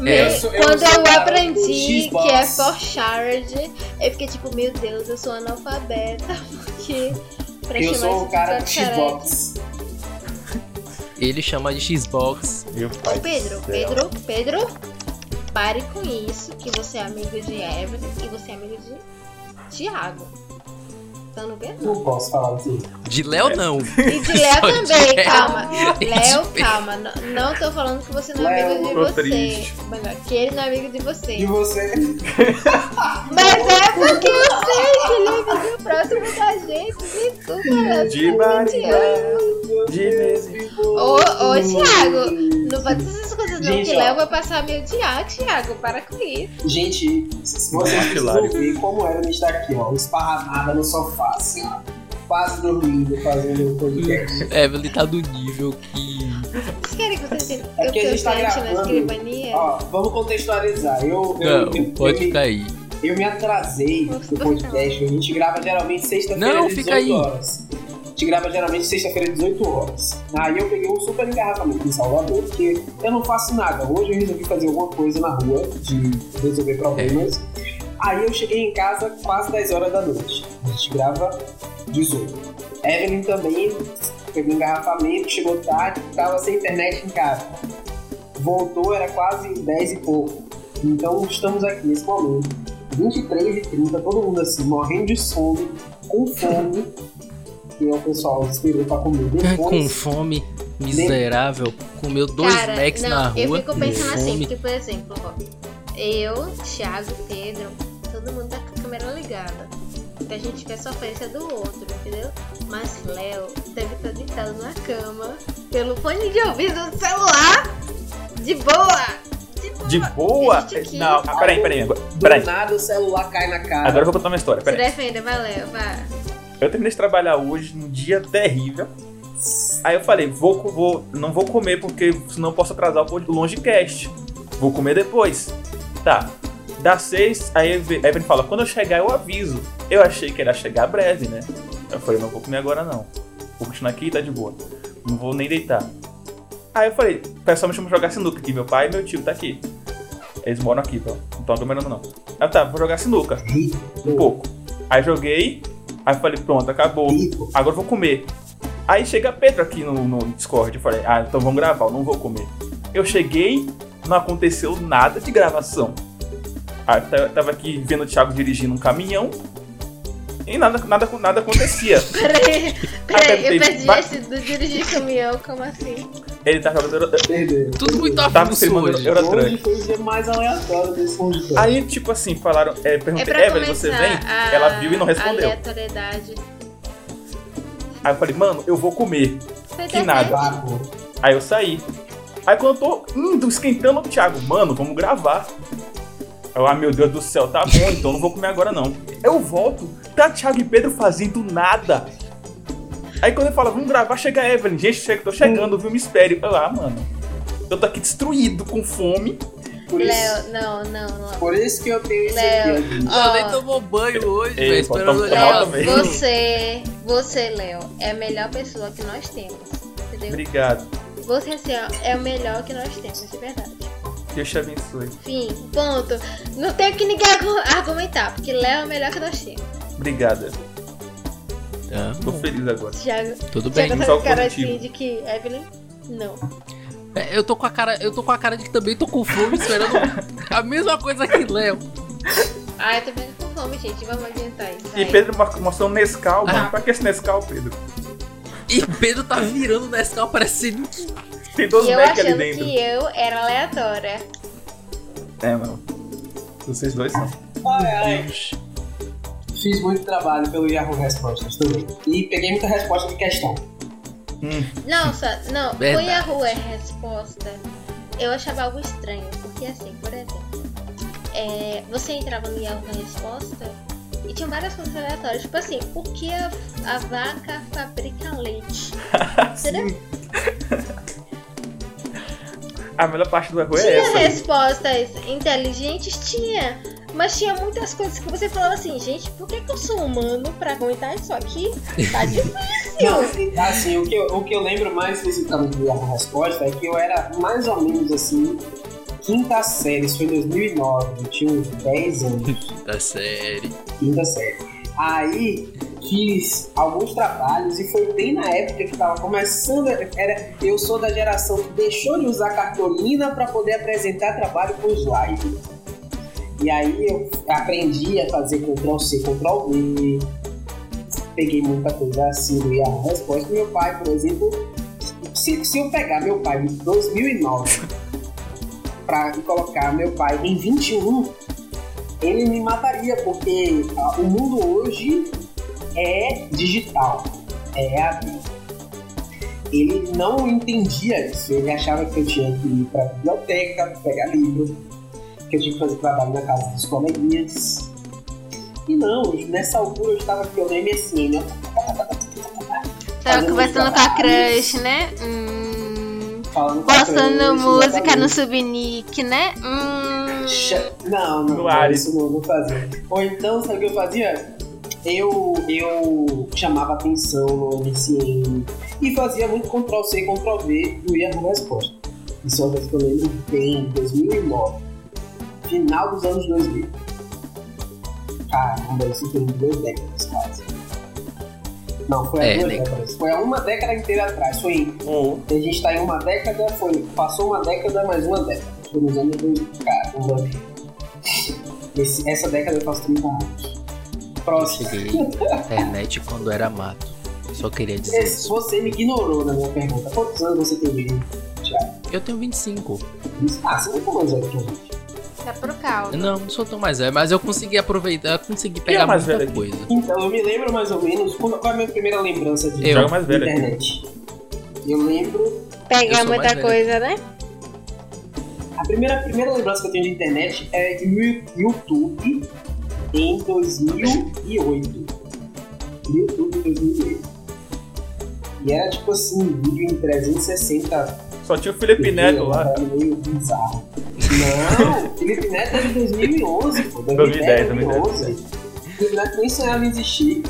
Me- É, eu sou- eu quando eu aprendi que é for Shard, eu fiquei tipo, meu Deus, eu sou analfabeta, porque pra Eu chamar sou o cara de do Xbox. Ele chama de Xbox. meu pai. Ô Pedro. Pedro, Pedro, pare com isso, que você é amigo de Evelyn e você é amigo de Thiago. Tá no? Não posso falar assim. De Léo, não. E de Léo de também, Léo. calma. De Léo, calma. Não, não tô falando que você não é amigo de você. triste. Melhor, que ele não é amigo de você. você? Mas é porque eu sei que ele é amigo próximo da gente. De eu te Maria. De em Ô, ô, Thiago, não pode dizer essas coisas não, Gente, que. Léo vai passar meio de ar, Thiago. Para com isso. Gente, se vocês É, ver como era me estar aqui, ó, esparramada no sofá, ó. quase dormindo fazendo o podcast. Evelyn tá do nível que. Vocês querem que tente, É que a gente tá gravando. escrivania? Ó, vamos contextualizar. Eu, eu, Não, eu, pode eu, aí. eu me atrasei do podcast. A gente grava geralmente sexta-feira Não, às fica 18 aí. horas. A gente grava geralmente sexta-feira às 18 horas. Aí eu peguei um super engarrafamento em Salvador, porque eu não faço nada. Hoje eu resolvi fazer alguma coisa na rua, de resolver problemas. Aí eu cheguei em casa quase 10 horas da noite. A gente grava 18. Evelyn também pegou engarrafamento, chegou tarde, tava sem internet em casa. Voltou, era quase 10 e pouco. Então estamos aqui nesse momento, 23 e 30, todo mundo assim, morrendo de sono, com fome. que o pessoal esperou pra comer Com depois. fome, miserável. Comeu dois Cara, Macs não, na rua. eu fico pensando com assim, fome. porque, por exemplo, ó, eu, Thiago, Pedro, todo mundo tá com a câmera ligada. Que a gente quer sofrência do outro, entendeu? Mas Léo deve estar deitado na cama, pelo fone de ouvido do celular, de boa! De boa! Não, ah, peraí, peraí. Do Peraí. nada o celular cai na cara. Agora eu vou contar uma história. Se Peraí. defenda, vai, Léo, vai. Eu terminei de trabalhar hoje, num dia terrível. Aí eu falei, vou, vou, não vou comer porque senão eu posso atrasar o longecast. Vou comer depois. Tá. Dá seis, aí Evelyn fala, quando eu chegar eu aviso. Eu achei que era chegar breve, né? Eu falei, não vou comer agora não. Vou continuar aqui tá de boa. Não vou nem deitar. Aí eu falei, pessoal me chama pra jogar sinuca aqui. Meu pai e meu tio tá aqui. Eles moram aqui, tá? Não tô aglomerando não. Eu, tá, vou jogar sinuca. Um pouco. Aí joguei. Aí falei, pronto, acabou. Agora eu vou comer. Aí chega Pedro aqui no, no Discord. Eu falei, ah, então vamos gravar, eu não vou comer. Eu cheguei, não aconteceu nada de gravação. Aí eu tava aqui vendo o Thiago dirigindo um caminhão. E nada, nada, nada acontecia. Peraí, peraí, eu perdi vai- esse do dirigir caminhão, como assim? Ele tá jogando. Tudo muito Tava avulso hoje. Hoje foi o dia mais aleatório desse podcast. Aí, tipo assim, falaram. É, É perguntei, pra Evelyn, você vem? Ela viu e não respondeu. aleatoriedade. Aí eu falei, mano, eu vou comer. Foi Que nada. Aí eu saí. Aí quando eu tô indo, esquentando o Thiago, mano, vamos gravar. Eu, ah, meu Deus do céu, tá bom, então não vou comer agora não. Eu volto, tá Thiago e Pedro fazendo nada. Aí quando eu falo, vamos gravar, chega a Evelyn. Gente, chega, tô chegando, viu? Me espere. Eu, ah, mano, eu tô aqui destruído, com fome. Por isso, Léo, não, não, não. por isso que eu tenho esse Léo. aqui. Ela nem Ó, tomou banho hoje, velho. Esperando tô- o tô Léo. mal também. Léo, você, você, Léo, é a melhor pessoa que nós temos, entendeu? Obrigado. Você, assim, ó, é o melhor que nós temos, de verdade. Deus te abençoe. Fim, ponto. Não tem o que ninguém argu- argumentar, porque Léo é o melhor que nós temos. Obrigada. Tá Tô bom. feliz agora. Thiago, Tudo bem. Thiago tá só com cara positivo. assim de que Evelyn, não. É, eu tô com a cara, eu tô com a cara de que também tô com fome, esperando a mesma coisa que Léo. Ah, eu tô vendo com fome, gente. Vamos adiantar isso. E. Pedro mo- mostrou um Nescau, Ah. mano. Pra que esse Nescau, Pedro? E Pedro tá virando o Nescau parecendo que Tem dois E eu Mac ali achando dentro. que eu era aleatória. É, mano. Vocês dois são. Ai, ai. Fiz muito trabalho pelo Yahoo Respostas também. E peguei muita resposta de questão. Nossa, não, Verdade. foi a rua a resposta. Eu achava algo estranho, porque assim, por exemplo, é, você entrava no Yahoo Resposta e tinha várias coisas aleatórias. Tipo assim, por que a, a vaca fabrica leite? Entendeu? A melhor parte do erro é Tinha essa. aí. respostas inteligentes? Tinha. Mas tinha muitas coisas que você falava assim, gente, por que, que eu sou humano pra aguentar isso aqui? Tá difícil. Não, assim, o que, eu, o que eu lembro mais especificamente do Yahoo Resposta é que eu era mais ou menos assim, quinta série, isso foi em 2009, eu tinha uns 10 anos, da série. quinta série. Aí fiz alguns trabalhos e foi bem na época que tava começando. Era, eu sou da geração que deixou de usar cartolina para poder apresentar trabalho com slide. E aí eu aprendi a fazer Ctrl C, Ctrl V. Peguei muita coisa assim do Yahoo Resposta. Meu pai, por exemplo, se, se eu pegar meu pai em 2009 para colocar meu pai em 21, ele me mataria, porque o mundo hoje é digital, é a Ele não entendia isso, ele achava que eu tinha que ir pra biblioteca, pegar livro, que eu tinha que fazer trabalho na casa dos coleguinhas. E não, nessa altura eu estava aqui no MSN, ó. Tava Fazendo conversando com a crush, né? Hum. Falando a Postando música no subnick, né? Hum. Não, não, não, isso não, não fazia. Ou então, sabe o que eu fazia? Eu, eu chamava atenção no MCN e fazia muito Ctrl-C e Ctrl-V do Yahoo Resposta. Isso é uma coisa que eu lembro bem, 2009. Final dos anos 2000. Caramba, isso tem duas décadas quase. Não, foi há É, duas né? décadas. Foi há uma década inteira atrás. Foi em Ou a gente tá em uma década, foi, passou uma década mais uma década. Foi nos anos 2000. Caramba. Esse, essa década eu faço 30 anos. Próximo. Cheguei na internet quando era mato. Só queria dizer Esse- isso. você me ignorou na minha pergunta. Quantos anos você tem? Thiago? Eu tenho 25. Ah, você não tá mais velho que a gente. Tá pro caldo. Não, não sou tão mais velho, mas eu consegui aproveitar, eu consegui pegar é mais muita velho aqui? coisa. Então, eu me lembro mais ou menos. Qual qual é a minha primeira lembrança de Eu. joga mais velho aqui. internet? Eu lembro. Eu Pegar sou muita mais velho. coisa, né? A primeira, a primeira lembrança que eu tenho de internet é de Yu- YouTube em 2008. YouTube em 2008. E era tipo assim, vídeo em 360 só tinha o Felipe Neto lá. Era meio bizarro. Não, Felipe Neto é de 2011, pô. 2010, 2011. Felipe Neto nem sonhava em existir.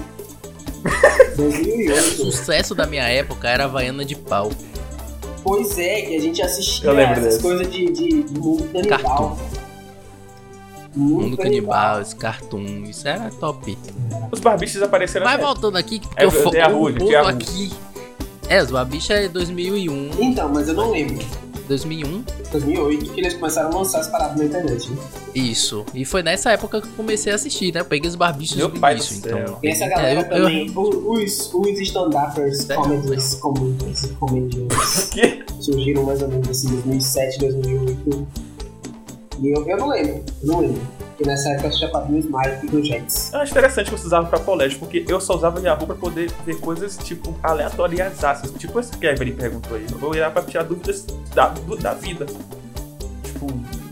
O 2008. sucesso da minha época era a Havaiana de pau. Pois é, que a gente assistia essas coisas de, de, de mundo canibal. Cartoon. Mundo, canibal, esse cartoon, isso era top. Os barbichos apareceram Mas nessa voltando aqui, porque É, eu fo- é que é aqui. É, os Babicha é 2001, Então, mas eu não lembro. 2001, 2008 que eles começaram a lançar as paradas na internet. Né? isso. E foi nessa época que eu comecei a assistir, né? Eu peguei os barbichos Meu do pai início, então. E essa é, galera eu- eu- também, o- os, os stand-uppers, Sério? comedians, comedians, comedians, surgiram mais ou menos assim, 2007, 2008. E eu, eu não lembro, eu não lembro. Porque nessa época eu assistia quadrinhos mais do Jets. Eu acho interessante que você usava pra colégio, porque eu só usava Yahoo pra poder ver coisas, tipo, aleatórias. Tipo essa que a Evelyn perguntou aí. Eu ia pra tirar dúvidas da, do- da vida. Tipo,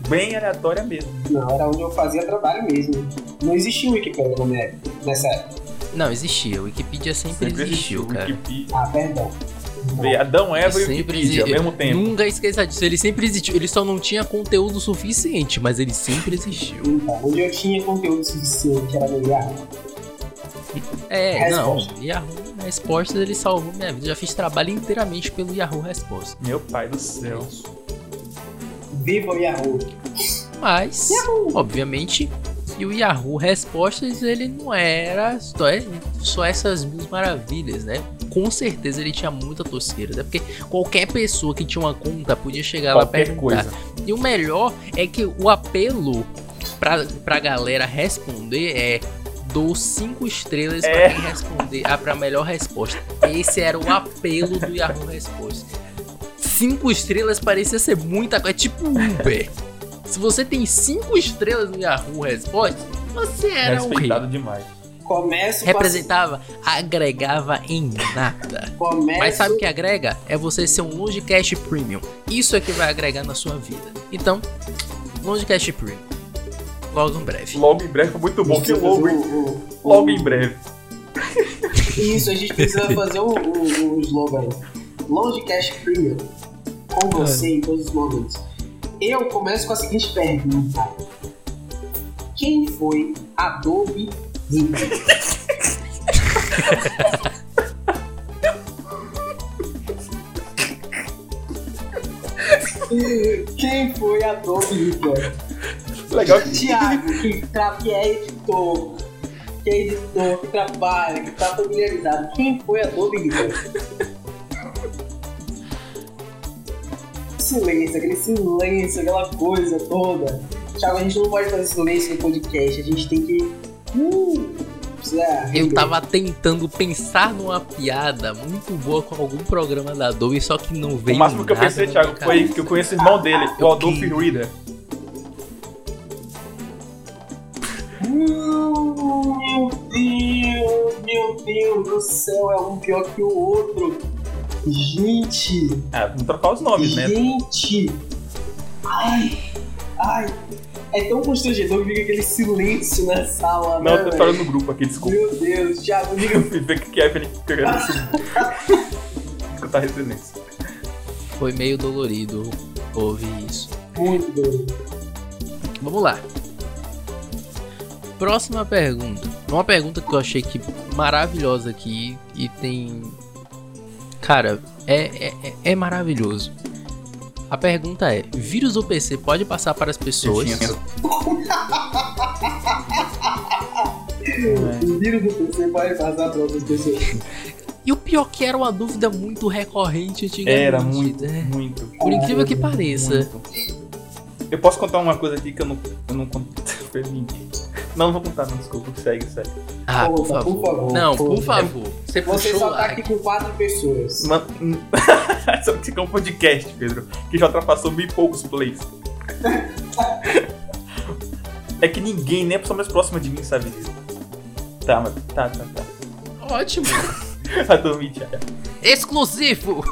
bem aleatória mesmo. Não, era onde eu fazia trabalho mesmo. Não existia o Wikipedia na minha época, nessa época. Não, existia. O Wikipedia sempre, Sempre existiu, cara. Wikipedia. Ah, perdão. Vê Adão, Eva e Sempre Wikipedia ao mesmo tempo. Nunca esqueça disso. Ele sempre existiu. Ele só não tinha conteúdo suficiente, mas ele sempre existiu. Então, onde eu tinha conteúdo suficiente era no Yahoo. É, não. Resposta. Yahoo Respostas ele salvou minha vida. Já fiz trabalho inteiramente pelo Yahoo Respostas. Meu pai do céu. Viva o Yahoo! Mas, obviamente, e o Yahoo Respostas ele não era só, só essas mil maravilhas, né? Com certeza ele tinha muita tosqueira, né? Porque qualquer pessoa que tinha uma conta podia chegar lá Qualquer perguntar. coisa. E o melhor é que o apelo pra, pra galera responder é dou cinco estrelas É. pra quem responder a pra melhor resposta. Esse era o apelo do Yahoo Resposta. Cinco estrelas parecia ser muita coisa, é tipo Uber. Se você tem cinco estrelas no Yahoo Resposta, você era um rei. Respeitado demais. Começo Representava, agregava em nada. com a- Começo, Mas sabe o que agrega? É você ser um Longecast Premium. Isso é que vai agregar na sua vida. Então, Longecast Premium. Logo em breve. Logo em breve foi muito bom. Que logo, o- o- Logo o- em breve. Isso, a gente precisa fazer o, o, o slogan. Longecast Premium. Com você em todos os momentos. Eu começo com a seguinte pergunta. Quem foi Adobe Hitler? Quem foi Adobe Hitler? Legal Tiago, que, é editor, que é editor, que trabalha, que tá familiarizado. Quem foi Adobe Hitler? Silêncio, aquele silêncio, aquela coisa toda. Thiago, a gente não pode fazer silêncio no podcast, a gente tem que. Uh, precisa Eu tava tentando pensar numa piada muito boa com algum programa da Adobe, só que não veio O máximo que eu pensei, Thiago, foi cabeça. que eu conheço o irmão dele, o Eu Adolf que- Reader. Hum, Meu Deus, meu Deus do céu, é um pior que o outro. Gente, Ah, vamos trocar os nomes, né? gente. Ai, ai. É tão constrangedor que fica aquele silêncio na sala. Não, né, eu tô falando no grupo aqui, desculpa. Meu Deus, Thiago, diga. Eu fui ver o que é Felipe isso. Escutar a referência. Foi meio dolorido ouvir isso. Muito doido. Vamos lá. Próxima pergunta. Uma pergunta que eu achei que maravilhosa aqui e tem. Cara, é, é, é- maravilhoso. A pergunta é: vírus do PC pode passar para as pessoas? Tinha- O vírus do PC pode passar para outras pessoas. E o pior que era uma dúvida muito recorrente antigamente. Era muito, né? muito. Por incrível que pareça. muito. Eu posso contar uma coisa aqui que eu não, eu não conto pra ninguém. Não, não vou contar, não, desculpa. Segue, segue. Ah, por favor. por favor, Não, por por favor. favor. Você Você puxou só tá aqui com quatro pessoas. Mano, Só que isso é um podcast, Pedro, que já ultrapassou mil e poucos plays. É que ninguém, nem a pessoa mais próxima de mim, sabe disso. Tá, mas tá, tá, tá. Ótimo. Vai dormir, já. Exclusivo.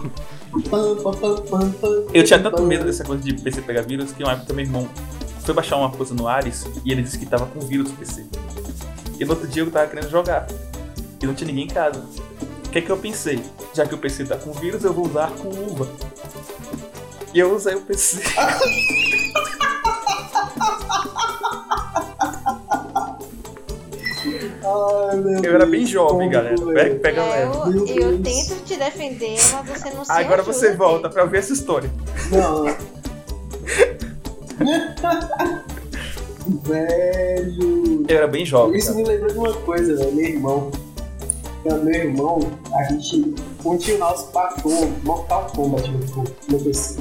Eu tinha tanto medo dessa coisa de PC pegar vírus que uma época meu irmão foi baixar uma coisa no Ares e ele disse que tava com vírus no PC. E no outro dia eu tava querendo jogar. E não tinha ninguém em casa. O que é que eu pensei? Já que o PC tá com vírus, eu vou usar com uva. E eu usei o PC. Ai, meu Eu era bem jovem, galera. Pega, pega leve. Eu, eu tento te defender, mas você não se Agora ajuda. você volta pra ver essa história. Não. Velho. Eu era bem jovem. Isso cara. me lembrou de uma coisa, velho. Meu irmão. Meu irmão, a gente continha o nosso patrão Mortal Kombat no, PC.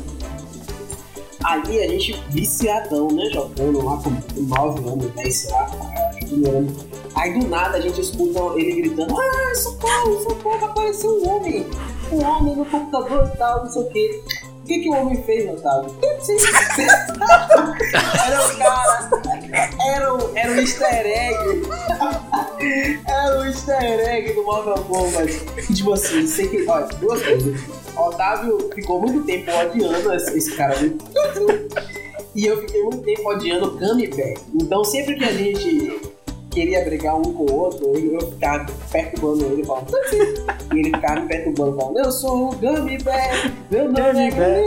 Ali a gente viciadão, né? Jogando lá com 9 anos, 10, sei lá, jogando. Aí do nada a gente escuta ele gritando: Ah, socorro, socorro, apareceu um homem. Um homem no computador e tal, não sei o quê. O que, que o homem fez, Otávio? era o cara. Era um, era um easter egg. Era um easter egg do Mortal Kombat. Tipo assim, sei que. Olha, duas coisas. Otávio ficou muito tempo odiando esse, esse cara. E eu fiquei muito tempo odiando o Kami. Então sempre que a gente queria brigar um com o outro, eu, eu ficava perturbando ele, falando. E ele ficava me perturbando, falando, eu sou o Gummy Bear, meu nome é Gummy Bear."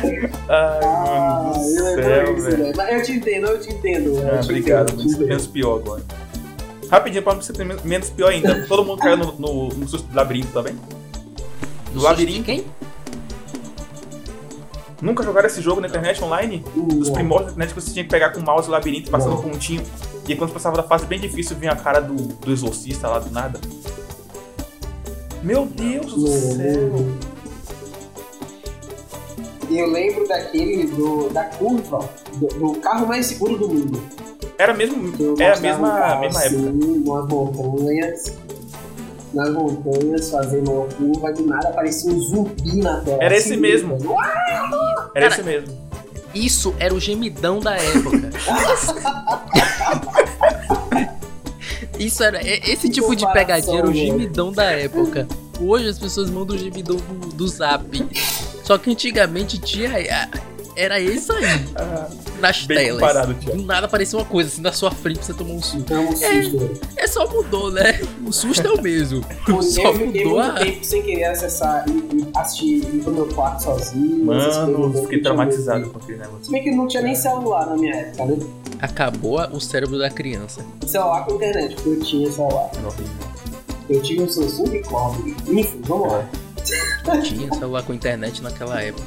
Gummy Bear. Ai, Ah, mano do eu céu, velho. Mas eu te entendo, eu te entendo. eu Ah, te obrigado, entendo, eu mano. te Isso é entendo. menos pior agora. Rapidinho, pra você ter men- menos pior ainda. Todo mundo caiu no, no, no susto do labirinto também? No Do labirinto? Quem? Nunca jogaram esse jogo na internet online? Os primórdios da internet que você tinha que pegar com o mouse o labirinto, passando pontinho. E quando passava da fase bem difícil, vinha a cara do, do exorcista lá do nada. Meu Deus do céu. E eu lembro daquele, do, da curva, do, do carro mais seguro do mundo. Era mesmo. Eu É a mesma, carro mesma assim, época. Nas montanhas, nas montanhas, fazendo uma curva, do nada aparecia um zumbi na tela. Era esse assim, mesmo. Era Cara, esse mesmo. Isso era o gemidão da época. Isso era. Esse tipo de pegadinha era o gemidão da época. Hoje as pessoas mandam o gemidão do, do zap. Só que antigamente tinha. Era isso aí. Ah, Nas bem telas. Thiago. Do nada aparecia uma coisa assim na sua frente você tomou um susto. Então, um susto. velho. É só mudou, né? O susto é o mesmo. Só Eu fiquei mudou muito a. tempo sem querer acessar e, e assistir ir pro meu quarto sozinho. Mano, eu fiquei traumatizado com aquele negócio. Se bem que não tinha nem celular na minha época, né? Acabou o cérebro da criança. Celular com internet, porque eu tinha celular. Eu tive um Samsung Cobre. Enfim, vamos lá. Tinha celular com internet naquela época.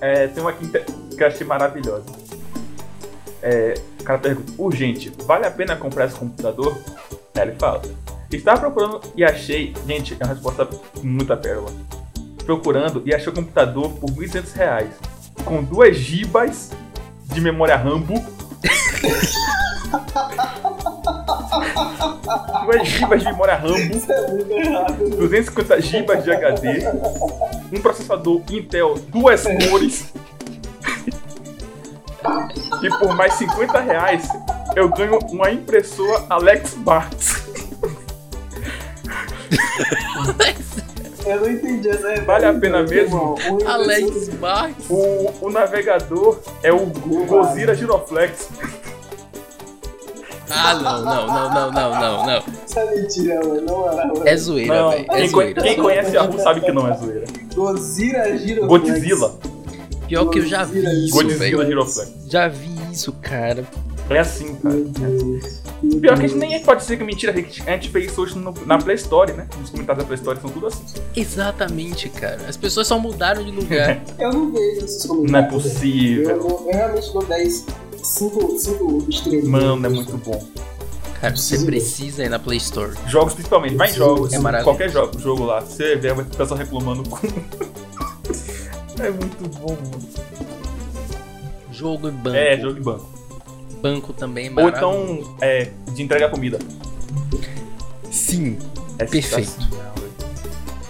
É, tem uma aqui que eu achei maravilhosa. É, o cara pergunta, urgente, vale a pena comprar esse computador? Aí ele fala, estava procurando e achei, gente, é uma resposta muita pérola. Procurando e achei o computador por 1.200 reais, com 2 gibas de memória Rambo. 2 gibas de memória Rambo. Isso é muito errado. 250 GB de HD, um processador Intel duas cores. E por mais 50 reais eu ganho uma impressora Alex Bartz. Eu não entendi essa. Vale a pena mesmo? Alex Marques. O, o navegador é o Gozira Giroflex. Ah, não, não, não, não, não, não, não. Isso é mentira, mano. Não era, mano. É zoeira, Não, velho. É quem, zoeira. quem conhece a Ru sabe que não é zoeira. Godzilla Giroflex. Godzilla. Pior que eu já vi isso, Godzilla. Giroflex. Já vi isso, cara. É assim, cara. Pior que a gente nem pode dizer que é mentira, a gente, a gente fez isso hoje no- na Play Store, né? Os comentários da Play Store são tudo assim. Exatamente, cara. As pessoas só mudaram de lugar. Eu não vejo esses Não é comentários. possível. Eu, eu realmente dou 10, 5, 5 estrelas. Mano, é muito bom. Cara, você precisa ir na Play Store. Jogos principalmente, em jogos. É maravilhoso. qualquer jogo, jogo lá. Você vê, vai ficar só reclamando com. é muito bom, mano. Jogo e banco. É, jogo de banco. Banco também é Ou então, é, de entregar comida. Sim. É Perfeito.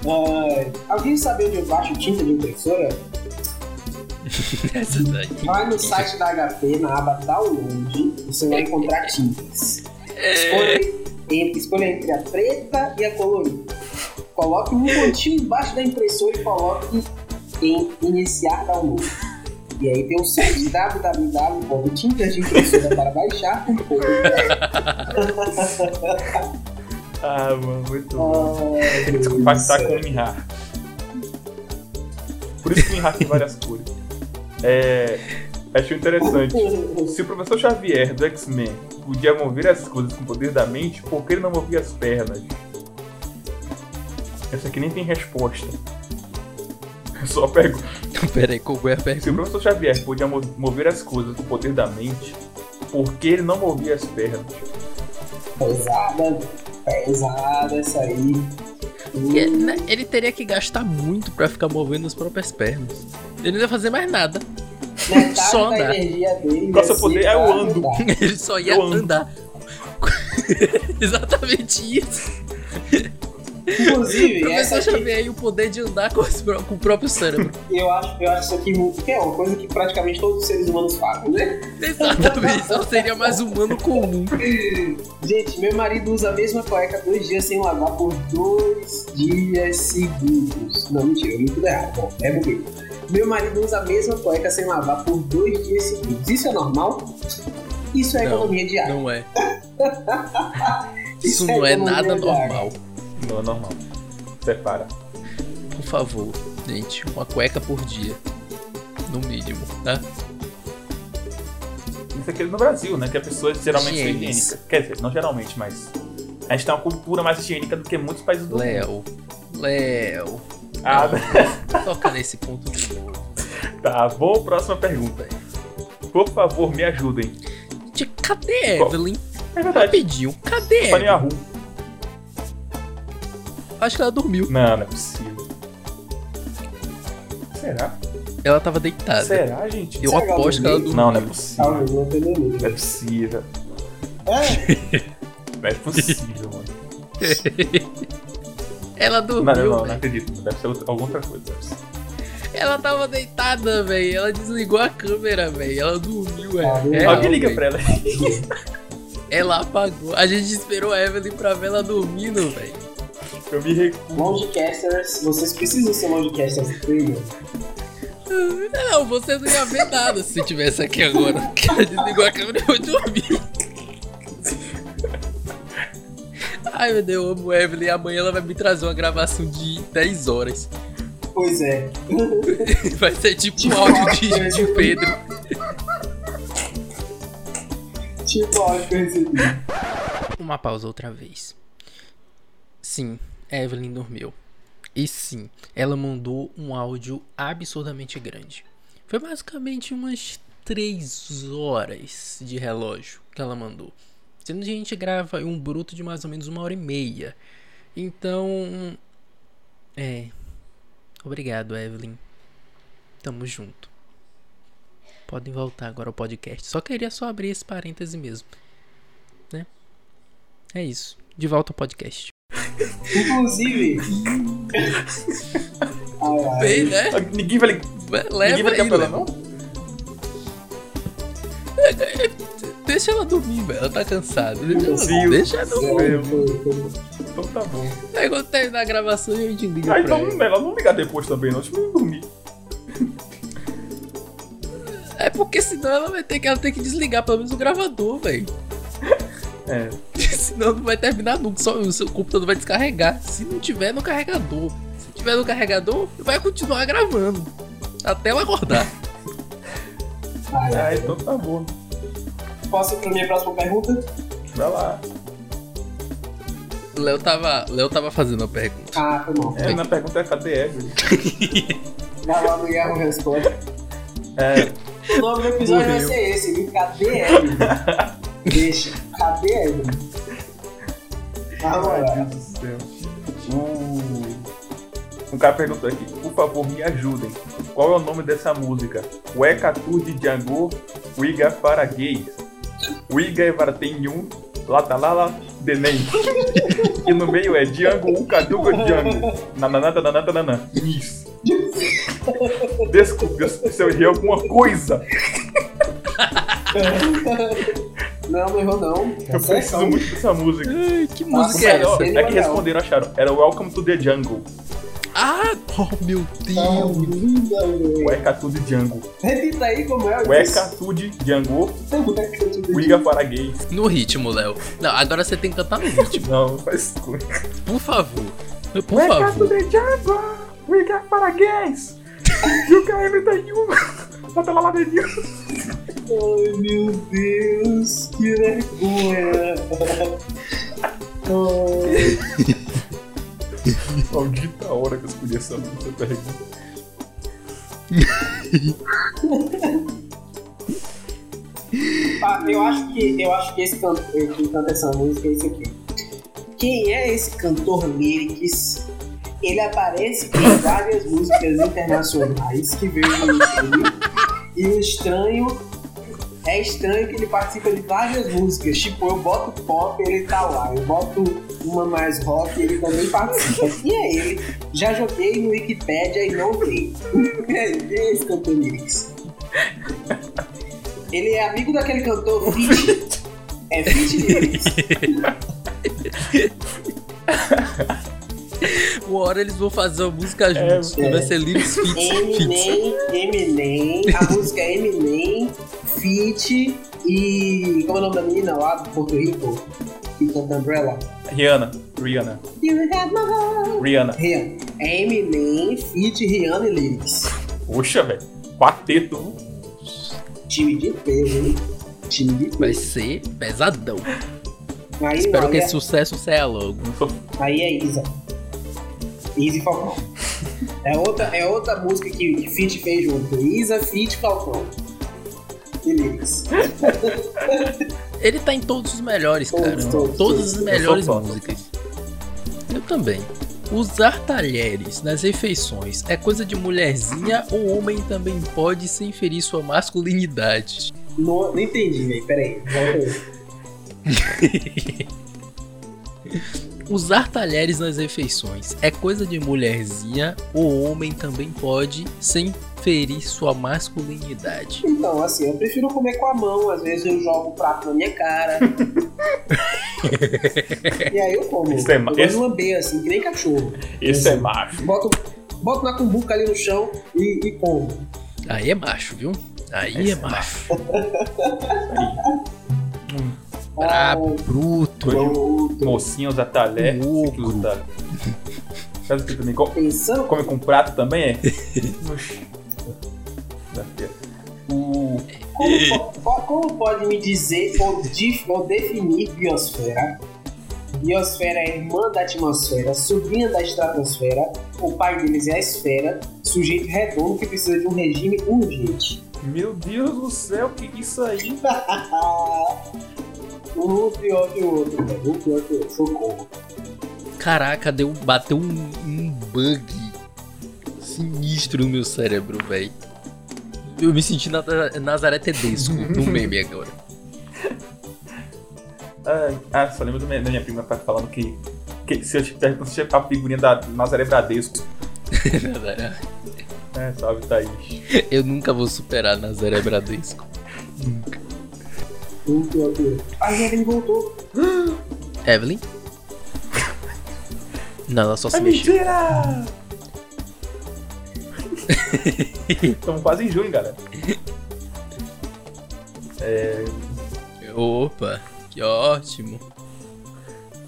Ai, alguém sabe onde eu baixo tinta de impressora? Essa daí. Vai no site da HP, na aba Download, você vai encontrar tintas. Escolha entre, escolha entre a preta e a colorida. Coloque um pontinho embaixo da impressora e coloque em iniciar download. E aí tem o site www.tintasdeimpressora para baixar.com. Ah, mano, muito bom. Compactar com o Minhar. Por isso que o Minhar tem várias cores. É. Achei interessante. Se o professor Xavier do X-Men podia mover as coisas com o poder da mente, por que ele não movia as pernas? Essa aqui nem tem resposta. Eu só pego. Pera aí, qual é a Se o pergunta? professor Xavier podia mo- mover as coisas com o poder da mente, por que ele não movia as pernas? Pesada, pesada essa aí. É, né, Ele teria que gastar muito pra ficar movendo as próprias pernas. Ele não ia fazer mais nada. Metade Só da andar. energia dele. Qual seu poder? É o pra ando. Ele só ia Eu andar. Exatamente isso. Inclusive, professor aqui, Xavier aí o poder de andar com, com o próprio cérebro. eu acho, eu acho isso aqui muito- que é uma coisa que praticamente todos os seres humanos fazem, né? Exatamente, só seria mais humano comum. Gente, meu marido usa a mesma cueca dois dias sem lavar por dois dias seguidos. Não, mentira, eu li tudo errado. Bom, é porque meu marido usa a mesma cueca sem lavar por dois dias seguidos. Isso é normal? Isso é Não, economia de água. Não é. Isso Isso é não é nada de água. normal. Não é normal. Separa. Por favor, gente, uma cueca por dia. No mínimo, tá? Isso aqui é no Brasil, né? Que a pessoa geralmente é Higienes. higiênica. Quer dizer, não geralmente, mas. A gente tem uma cultura mais higiênica do que muitos países do mundo. Léo. Léo. Ah, Não, Toca nesse ponto de novo. tá bom. Próxima pergunta. Por favor, me ajudem. Cadê Qual? Evelyn? É verdade. Rapidinho, cadê Evelyn? Acho que ela dormiu. Não, não é possível. Será? Ela tava deitada. Será, gente? Eu Será aposto que ela dormiu? Não, não é possível. Talvez não. Não é possível. É, Não é possível, mano. Ela dormiu, não, não, não acredito. Deve ser outra- alguma outra coisa. Deve ser. Ela tava deitada, velho. Ela desligou a câmera, velho. Ela dormiu, Ah, velho. É, Alguém liga velho. pra ela. Ela apagou. A gente esperou a Evelyn pra ver ela dormindo, velho. Eu me recuso. Longecasters, vocês precisam ser longecasters premium. Não, você não ia ver nada se tivesse aqui agora. Desligou a câmera e foi dormir. Ai meu Deus, eu amo Evelyn. Amanhã ela vai me trazer uma gravação de 10 horas. Pois é. Vai ser tipo um Tipo áudio áudio de, de de- Pedro. Tipo, hora que eu recebi. Uma pausa outra vez. Sim, Evelyn dormiu. E sim, ela mandou um áudio absurdamente grande. Foi basicamente umas 3 horas de relógio que ela mandou. Sendo que a gente grava um bruto de mais ou menos uma hora e meia. Então. É. Obrigado, Evelyn. Tamo junto. Podem voltar agora ao podcast. Só queria só abrir esse parêntese mesmo. Né? É isso. De volta ao podcast. Inclusive. ai, ai. Bem, né? Ninguém vai ligar. Leva Ninguém vai ligar pra ela, não? Deixa deixa ela dormir, velho. Ela tá cansada. Deixa ela, deixa ela dormir. Então tá bom. Aí quando terminar a gravação, a gente liga Ah, então ela. melhor não ligar depois também, não. Deixa eu dormir. É porque senão ela vai ter que, ela tem que desligar pelo menos o gravador, velho. É. senão não vai terminar nunca. Só o seu computador vai descarregar. Se não tiver no carregador. Se tiver no carregador, vai continuar gravando. Até ela acordar. Ai, Ah, ai. então tá bom. Posso ir pra minha próxima pergunta? Vai lá. O Léo tava, Léo tava fazendo a pergunta. Ah, foi mal. É, minha pergunta é cadê Evelyn? Vai lá no Yahoo Responde. É, O nome do episódio vai Morreu. ser esse, viu? Cadê Evelyn? Deixa. Cadê Evelyn? Deus do céu. Uh, um cara perguntou aqui, por favor, me ajudem. Qual é o nome dessa música? Weka tu de Django, Wiga para gays. Wiga é Vartenhum, Latalala Denem. E no meio é Django, Ukaduga Django. Nananata, nanata, nanã. Isso. Desculpe se eu errei alguma coisa. Não, não errou não. Tá Eu certo? preciso muito dessa música. Ai, que Nossa, música é essa? É que responderam, acharam. Era Welcome to the Jungle. Ah, oh meu Tá Deus. linda, velho. Weka de Django. Repita aí como é. Weka de Django, Weka Wiga para gays. No ritmo, Léo. Não, agora você tem que cantar no ritmo. Não, faz coisa. Por favor. Por favor. the jungle, we got para gays. You can everything you Bota lá dentro. Ai, meu Deus, que vergonha. Ai, Maldita hora que eu escolhi essa essa pergunta. Ah, eu acho que eu acho que esse cantor que canta essa música é esse aqui. Quem é esse cantor lyrics? Ele aparece em várias músicas internacionais que veio no YouTube. E o estranho é estranho que ele participa de várias músicas. Tipo, eu boto pop, ele tá lá. Eu boto uma mais rock, ele também participa. E é ele. Já joguei no Wikipedia e não. Quem é esse cantor lyrics? Ele é amigo daquele cantor Fit. É Fit Lyrics. Uma hora eles vão fazer uma música juntos. é. Vai ser Lyrics Fits. Fits. Eminem, Eminem, a música é Eminem, Fit e. Como é o nome da menina lá do Porto Rico? Que canta Umbrella? Rihanna, Rihanna. Rihanna. Rihanna. É Eminem, Fit, Rihanna e Lyrics. Poxa, velho. Quarteto. Time de peso, hein? Time de Vai peso. ser pesadão. Aí, Espero que é- esse sucesso saia logo. Aí é Isa. Isa e Falcão. É outra, é outra música que, que Fit fez junto. Isa, Fit, Falcão. Lyrics. Ele tá em todos os melhores, Todos, cara. todos, Todas as melhores Eu músicas. Eu também. Usar talheres nas refeições é coisa de mulherzinha ou homem também pode sem ferir sua masculinidade? Não, não entendi, velho. Pera aí. Volta aí. Usar talheres nas refeições é coisa de mulherzinha ou homem também pode sem ferir sua masculinidade? Então, assim, eu prefiro comer com a mão. Às vezes eu jogo o prato na minha cara. e aí eu como. Isso é ma- eu gosto esse- de lamber, assim, que nem cachorro. Esse é macho. Boto, boto na cumbuca ali no chão e, e como. Aí é macho, viu? Aí é macho. Brabo, bruto. Pronto. Mocinho usa talher. Ogro. Sabe o que também come? Pensando Come com prato também, é? O... como, como pode me dizer ou, dif- ou definir biosfera? Biosfera é irmã da atmosfera, sobrinha da estratosfera, o pai deles é a esfera, sujeito redondo que precisa de um regime urgente. Meu Deus do céu, que isso aí? um pior que o outro, velho. Um pior que o outro. Socorro. Caraca, deu, bateu um, um bug sinistro no meu cérebro, velho. Eu me senti na, Nazaré Tedesco no meme agora. Ah, ah, só lembro do minha- da minha prima falando que, que se eu tiver se eu tiver a figurinha da Nazaré Bradesco. É, salve, Thaís. Eu nunca vou superar Nazaré Bradesco. Nunca. Um pior que. A Evelyn voltou. Evelyn? Não, ela só É se mexeu. mentira! Estamos quase em junho, galera. É, Opa, que ótimo.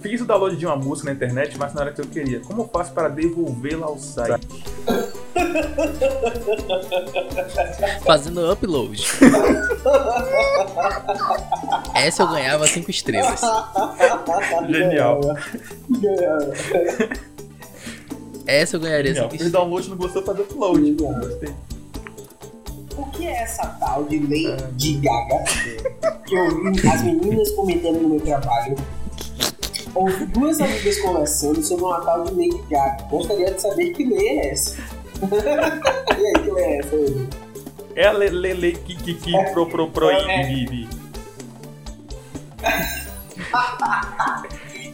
Fiz o download de uma música na internet, mas na hora que eu queria. Como eu faço para devolvê-la ao site? Fazendo upload. Essa eu ganhava 5 estrelas. Genial. Genial. Essa eu ganharia Genial. 5 Fiz estrelas. download não gostou fazer upload. Gostei. O que é essa tal de Lady Gaga? Que eu vi as meninas comentando no meu trabalho. Ouvi duas amigas conversando sobre uma tal de Lady Gaga. Gostaria de saber que lei é essa. e aí, que lei é essa? Evelyn? É a lele que que que pro pro pro É. i, i, i.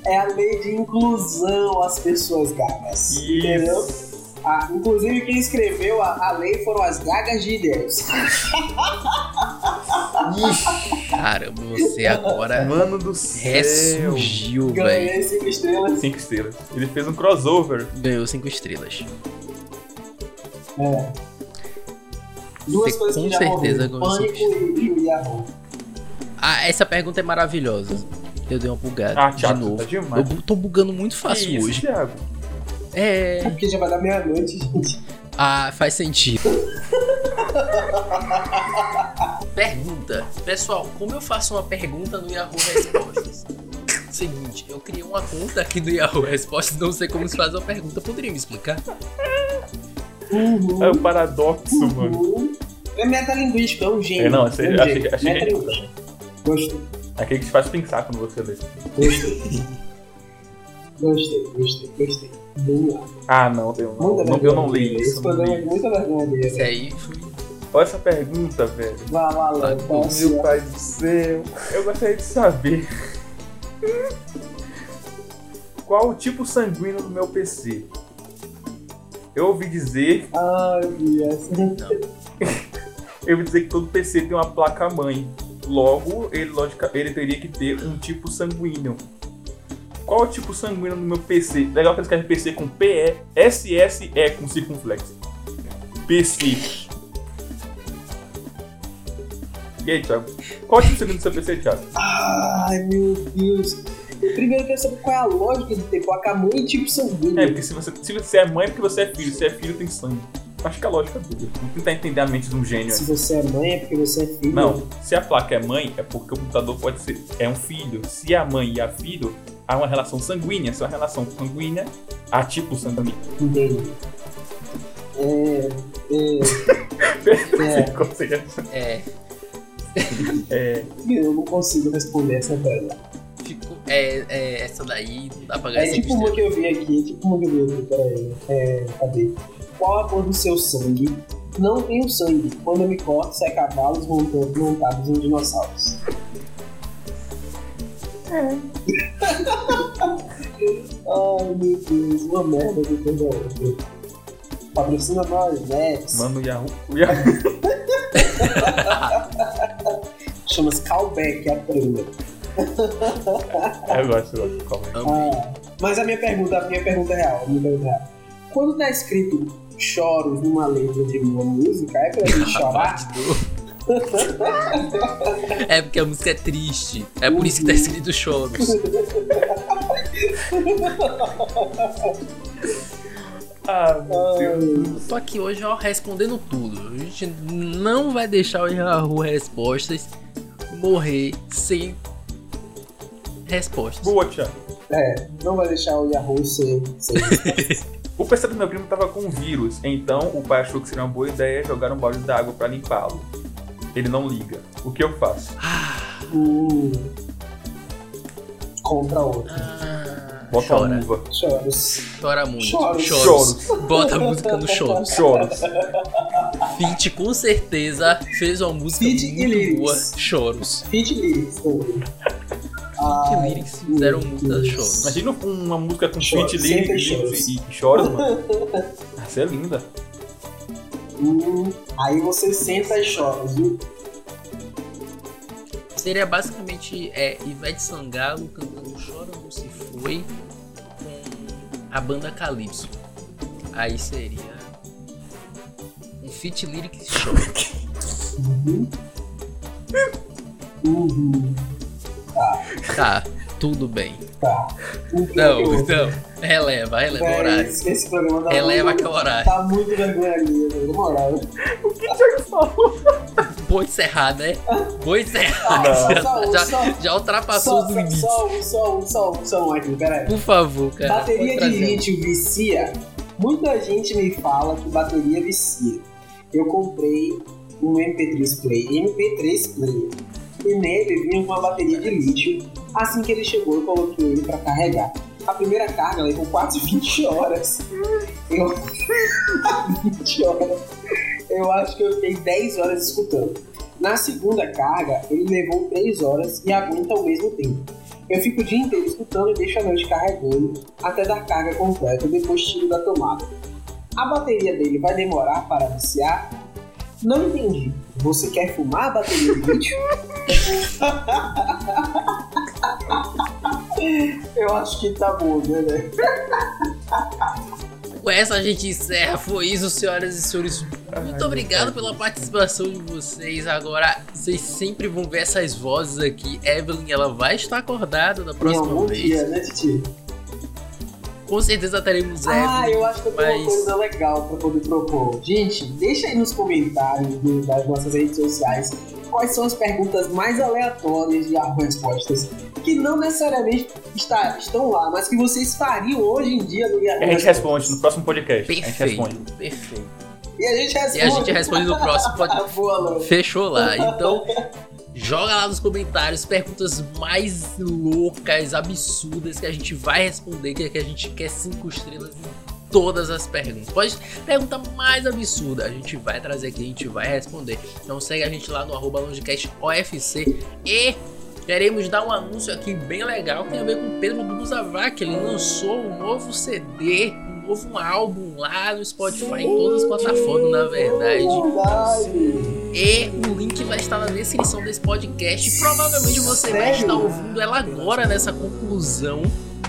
É a lei de inclusão às pessoas gagas. Entendeu? Isso. Ah, inclusive, quem escreveu a, a lei foram as gagas de Deus. Caramba, você agora Mano do céu. ressurgiu, velho. Ganhei cinco estrelas. Cinco estrelas. Ele fez um crossover. Ganhou 5 estrelas. É. Duas Você coisas com que já certeza morreram. ganhou Pânico e, e. Ah, essa pergunta é maravilhosa. Eu dei uma bugada Ah, de Thiago, novo. tá Eu demais. bu- tô bugando muito Que fácil isso, hoje. Thiago? É. É porque já vai dar meia-noite, gente. Ah, faz sentido. pergunta. Pessoal, como eu faço uma pergunta no Yahoo Respostas? Seguinte, eu criei uma conta aqui do Yahoo Respostas, não sei como se faz uma pergunta. Poderia me explicar? Uhum. É o paradoxo, mano. Uhum. É metalinguístico, é um gênio. É, não, achei- é um achei- gênio. achei. Gostei, Aquele que te faz pensar quando você lê. gostei. gostei, gostei, gostei. Ah, não, eu não, Muita não, eu não li isso. Esse não programa li. é muita vergonha dele. Esse aí foi. Olha essa pergunta, velho. Vai lá, Léo. Tá Meu pai do céu. Eu gostaria de saber. Qual o tipo sanguíneo do meu PC? Eu ouvi dizer, Ah, eu vi essa. eu ouvi dizer que todo PC tem uma placa mãe. Logo, ele, logica, ele teria que ter um tipo sanguíneo. Qual o tipo sanguíneo do meu PC? Legal que eles escrevem PC com PE, SSE com circunflexo. PC. E aí, Thiago? Qual o tipo sanguíneo do seu PC, Thiago? Ai, meu Deus. Primeiro eu quero saber qual é a lógica de ter placa mãe e tipo sanguíneo. É, porque se você, se você é mãe é porque você é filho, se é filho tem sangue. Acho que é a lógica dele. Vamos tentar entender a mente de um gênio Se você é mãe é porque você é filho. Não, se a placa é mãe, é porque o computador pode ser é um filho. Se a mãe e a filho, há uma relação sanguínea. Se é uma relação sanguínea, há tipo sanguíneo. Entendi. É. É. Consequência. É. É, Eu não consigo responder essa pergunta. Ficou. É, é, essa daí não dá pra É ganhar cinco tipo uma que eu vi aqui, tipo uma que eu vi aqui, peraí. É, cadê? Qual a cor do seu sangue? Não tenho sangue. Quando eu me corto, sai cavalos montando, montados em dinossauros. Ai meu Deus, uma merda de coisa outra. Patrocina nós, Nets. mano, o Yahoo. O Yahoo. Chama-se Callback, aprenda. eu gosto, eu gosto. Aí. Amei. Ah, mas a minha pergunta, a minha pergunta é real, a minha pergunta é real. Quando tá escrito choros numa letra de uma música, é pra gente chorar? É porque a música é triste. É por isso que tá escrito choros. Ah, meu Deus. Eu tô aqui hoje, ó, respondendo tudo. A gente não vai deixar o Yahoo Respostas morrer sem respostas. Boa, Thiago. É, não vai deixar o Yahoo ser. ser... O PC do meu primo tava com vírus, então o pai achou que seria uma boa ideia jogar um balde d'água pra limpá-lo. Ele não liga. O que eu faço? Ah, hum, contra outro. ah, Bota chora. uma luva. Choros. Chora muito. Choros. Choros. Bota a música no choros. Choros. Fit com certeza fez uma música e muito boa. Choros. Fit lyrics também. Que lyrics fizeram Deus. choros. Imagina uma música com Choros, feat lyrics choros. e, e choros, mano. Essa é linda. Hum, aí você senta e chora, viu? Seria basicamente é, Ivete Sangalo cantando Chora Não Se Foi com a banda Calypso. Aí seria um Fit Lyric Show. Uhum. Uhum. Tá, tudo bem. Tá. Não, não. Releva, releva o horário. esse, esse programa tá Releva muito, que é o horário. Tá muito vergonha ali, na moral. O que o Thiago falou? Vou encerrar, né? Vou encerrar. Não. Já, Só já, só- já ultrapassou Só, os só, limites. só um, só um, só um, só um aqui, peraí. Por favor, cara. Bateria de lítio vicia? Muita gente me fala que bateria vicia. Eu comprei um MP3 Play, MP3 Play, e nele vinha com uma bateria de lítio. Assim que ele chegou, eu coloquei ele para carregar. A primeira carga levou quase 20 horas. Eu... 20 horas. Eu acho que eu fiquei 10 horas escutando. Na segunda carga, ele levou 3 horas e aguenta ao mesmo tempo. Eu fico o dia inteiro escutando e deixo a noite carregando até dar carga completa, depois tiro da tomada. A bateria dele vai demorar para viciar? Não entendi. Você quer fumar a bateria de lítio? Eu acho que tá bom, né, velho? Com essa a gente encerra. Foi isso, senhoras e senhores. Muito obrigado pela participação de vocês. Agora, vocês sempre vão ver essas vozes aqui. Evelyn, ela vai estar acordada da Em próxima algum vez. dia, né, Titi? Com certeza teremos Ah, Evelyn. eu acho que eu tenho uma mas- coisa legal pra poder propor. Gente, deixa aí nos comentários das nossas redes sociais quais são as perguntas mais aleatórias de Yahoo Respostas que não necessariamente está- estão lá, mas que vocês fariam hoje em dia no Yahoo A gente responde no próximo podcast. A gente Perfeito, responde. perfeito. E a gente responde. E a gente responde no próximo podcast. Boa. Fechou lá. Então, joga lá nos comentários perguntas mais loucas, absurdas que a gente vai responder, que, que a gente quer cinco estrelas em todas as perguntas. Pode pergunta mais absurda, a gente vai trazer aqui, a gente vai responder. Então segue a gente lá no arroba longecast OFC e queremos dar um anúncio aqui bem legal que tem a ver com o Pedro Duzavac. Ele lançou um novo CD, um novo álbum lá no Spotify, em todas as plataformas, na verdade. E o link vai estar na descrição desse podcast. Provavelmente você vai estar ouvindo ela agora nessa conclusão.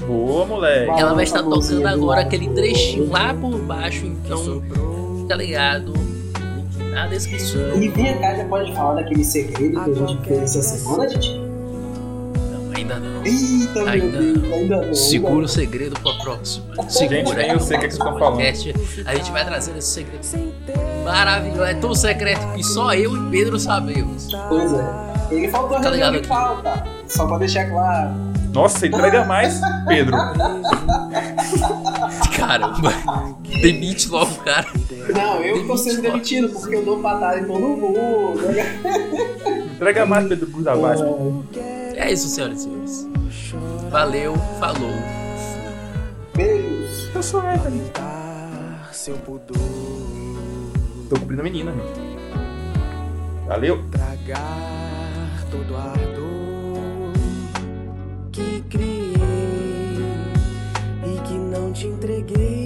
Boa, moleque. Ela vai estar tocando do agora aquele trechinho lá por baixo. Então, fica ligado. Link na descrição. E vem cá, já pode falar daquele segredo que a gente fez essa semana? Não, ainda não. Eita, meu Ainda Deus, ainda não. Segura o segredo pra próxima. Gente, Segura nem aí. eu sei o que, é que vocês estão falando. podcast. A gente vai trazer esse segredo maravilhoso. É tão secreto que só eu e Pedro sabemos. Pois é. Ele faltou a Tá reunião de aqui. pauta. Só pra deixar claro. Nossa, entrega mais, Pedro. Caramba. Demite logo, cara. Não, eu tô sendo demitido porque eu dou patada em todo mundo. Entrega mais, Pedro da Vasco. É isso, senhoras e senhores. Valeu, falou. Beijos. Eu sou Evelyn. seu pudor, Tô cumprindo a menina, gente. Valeu. tragar todo ardor te entreguei.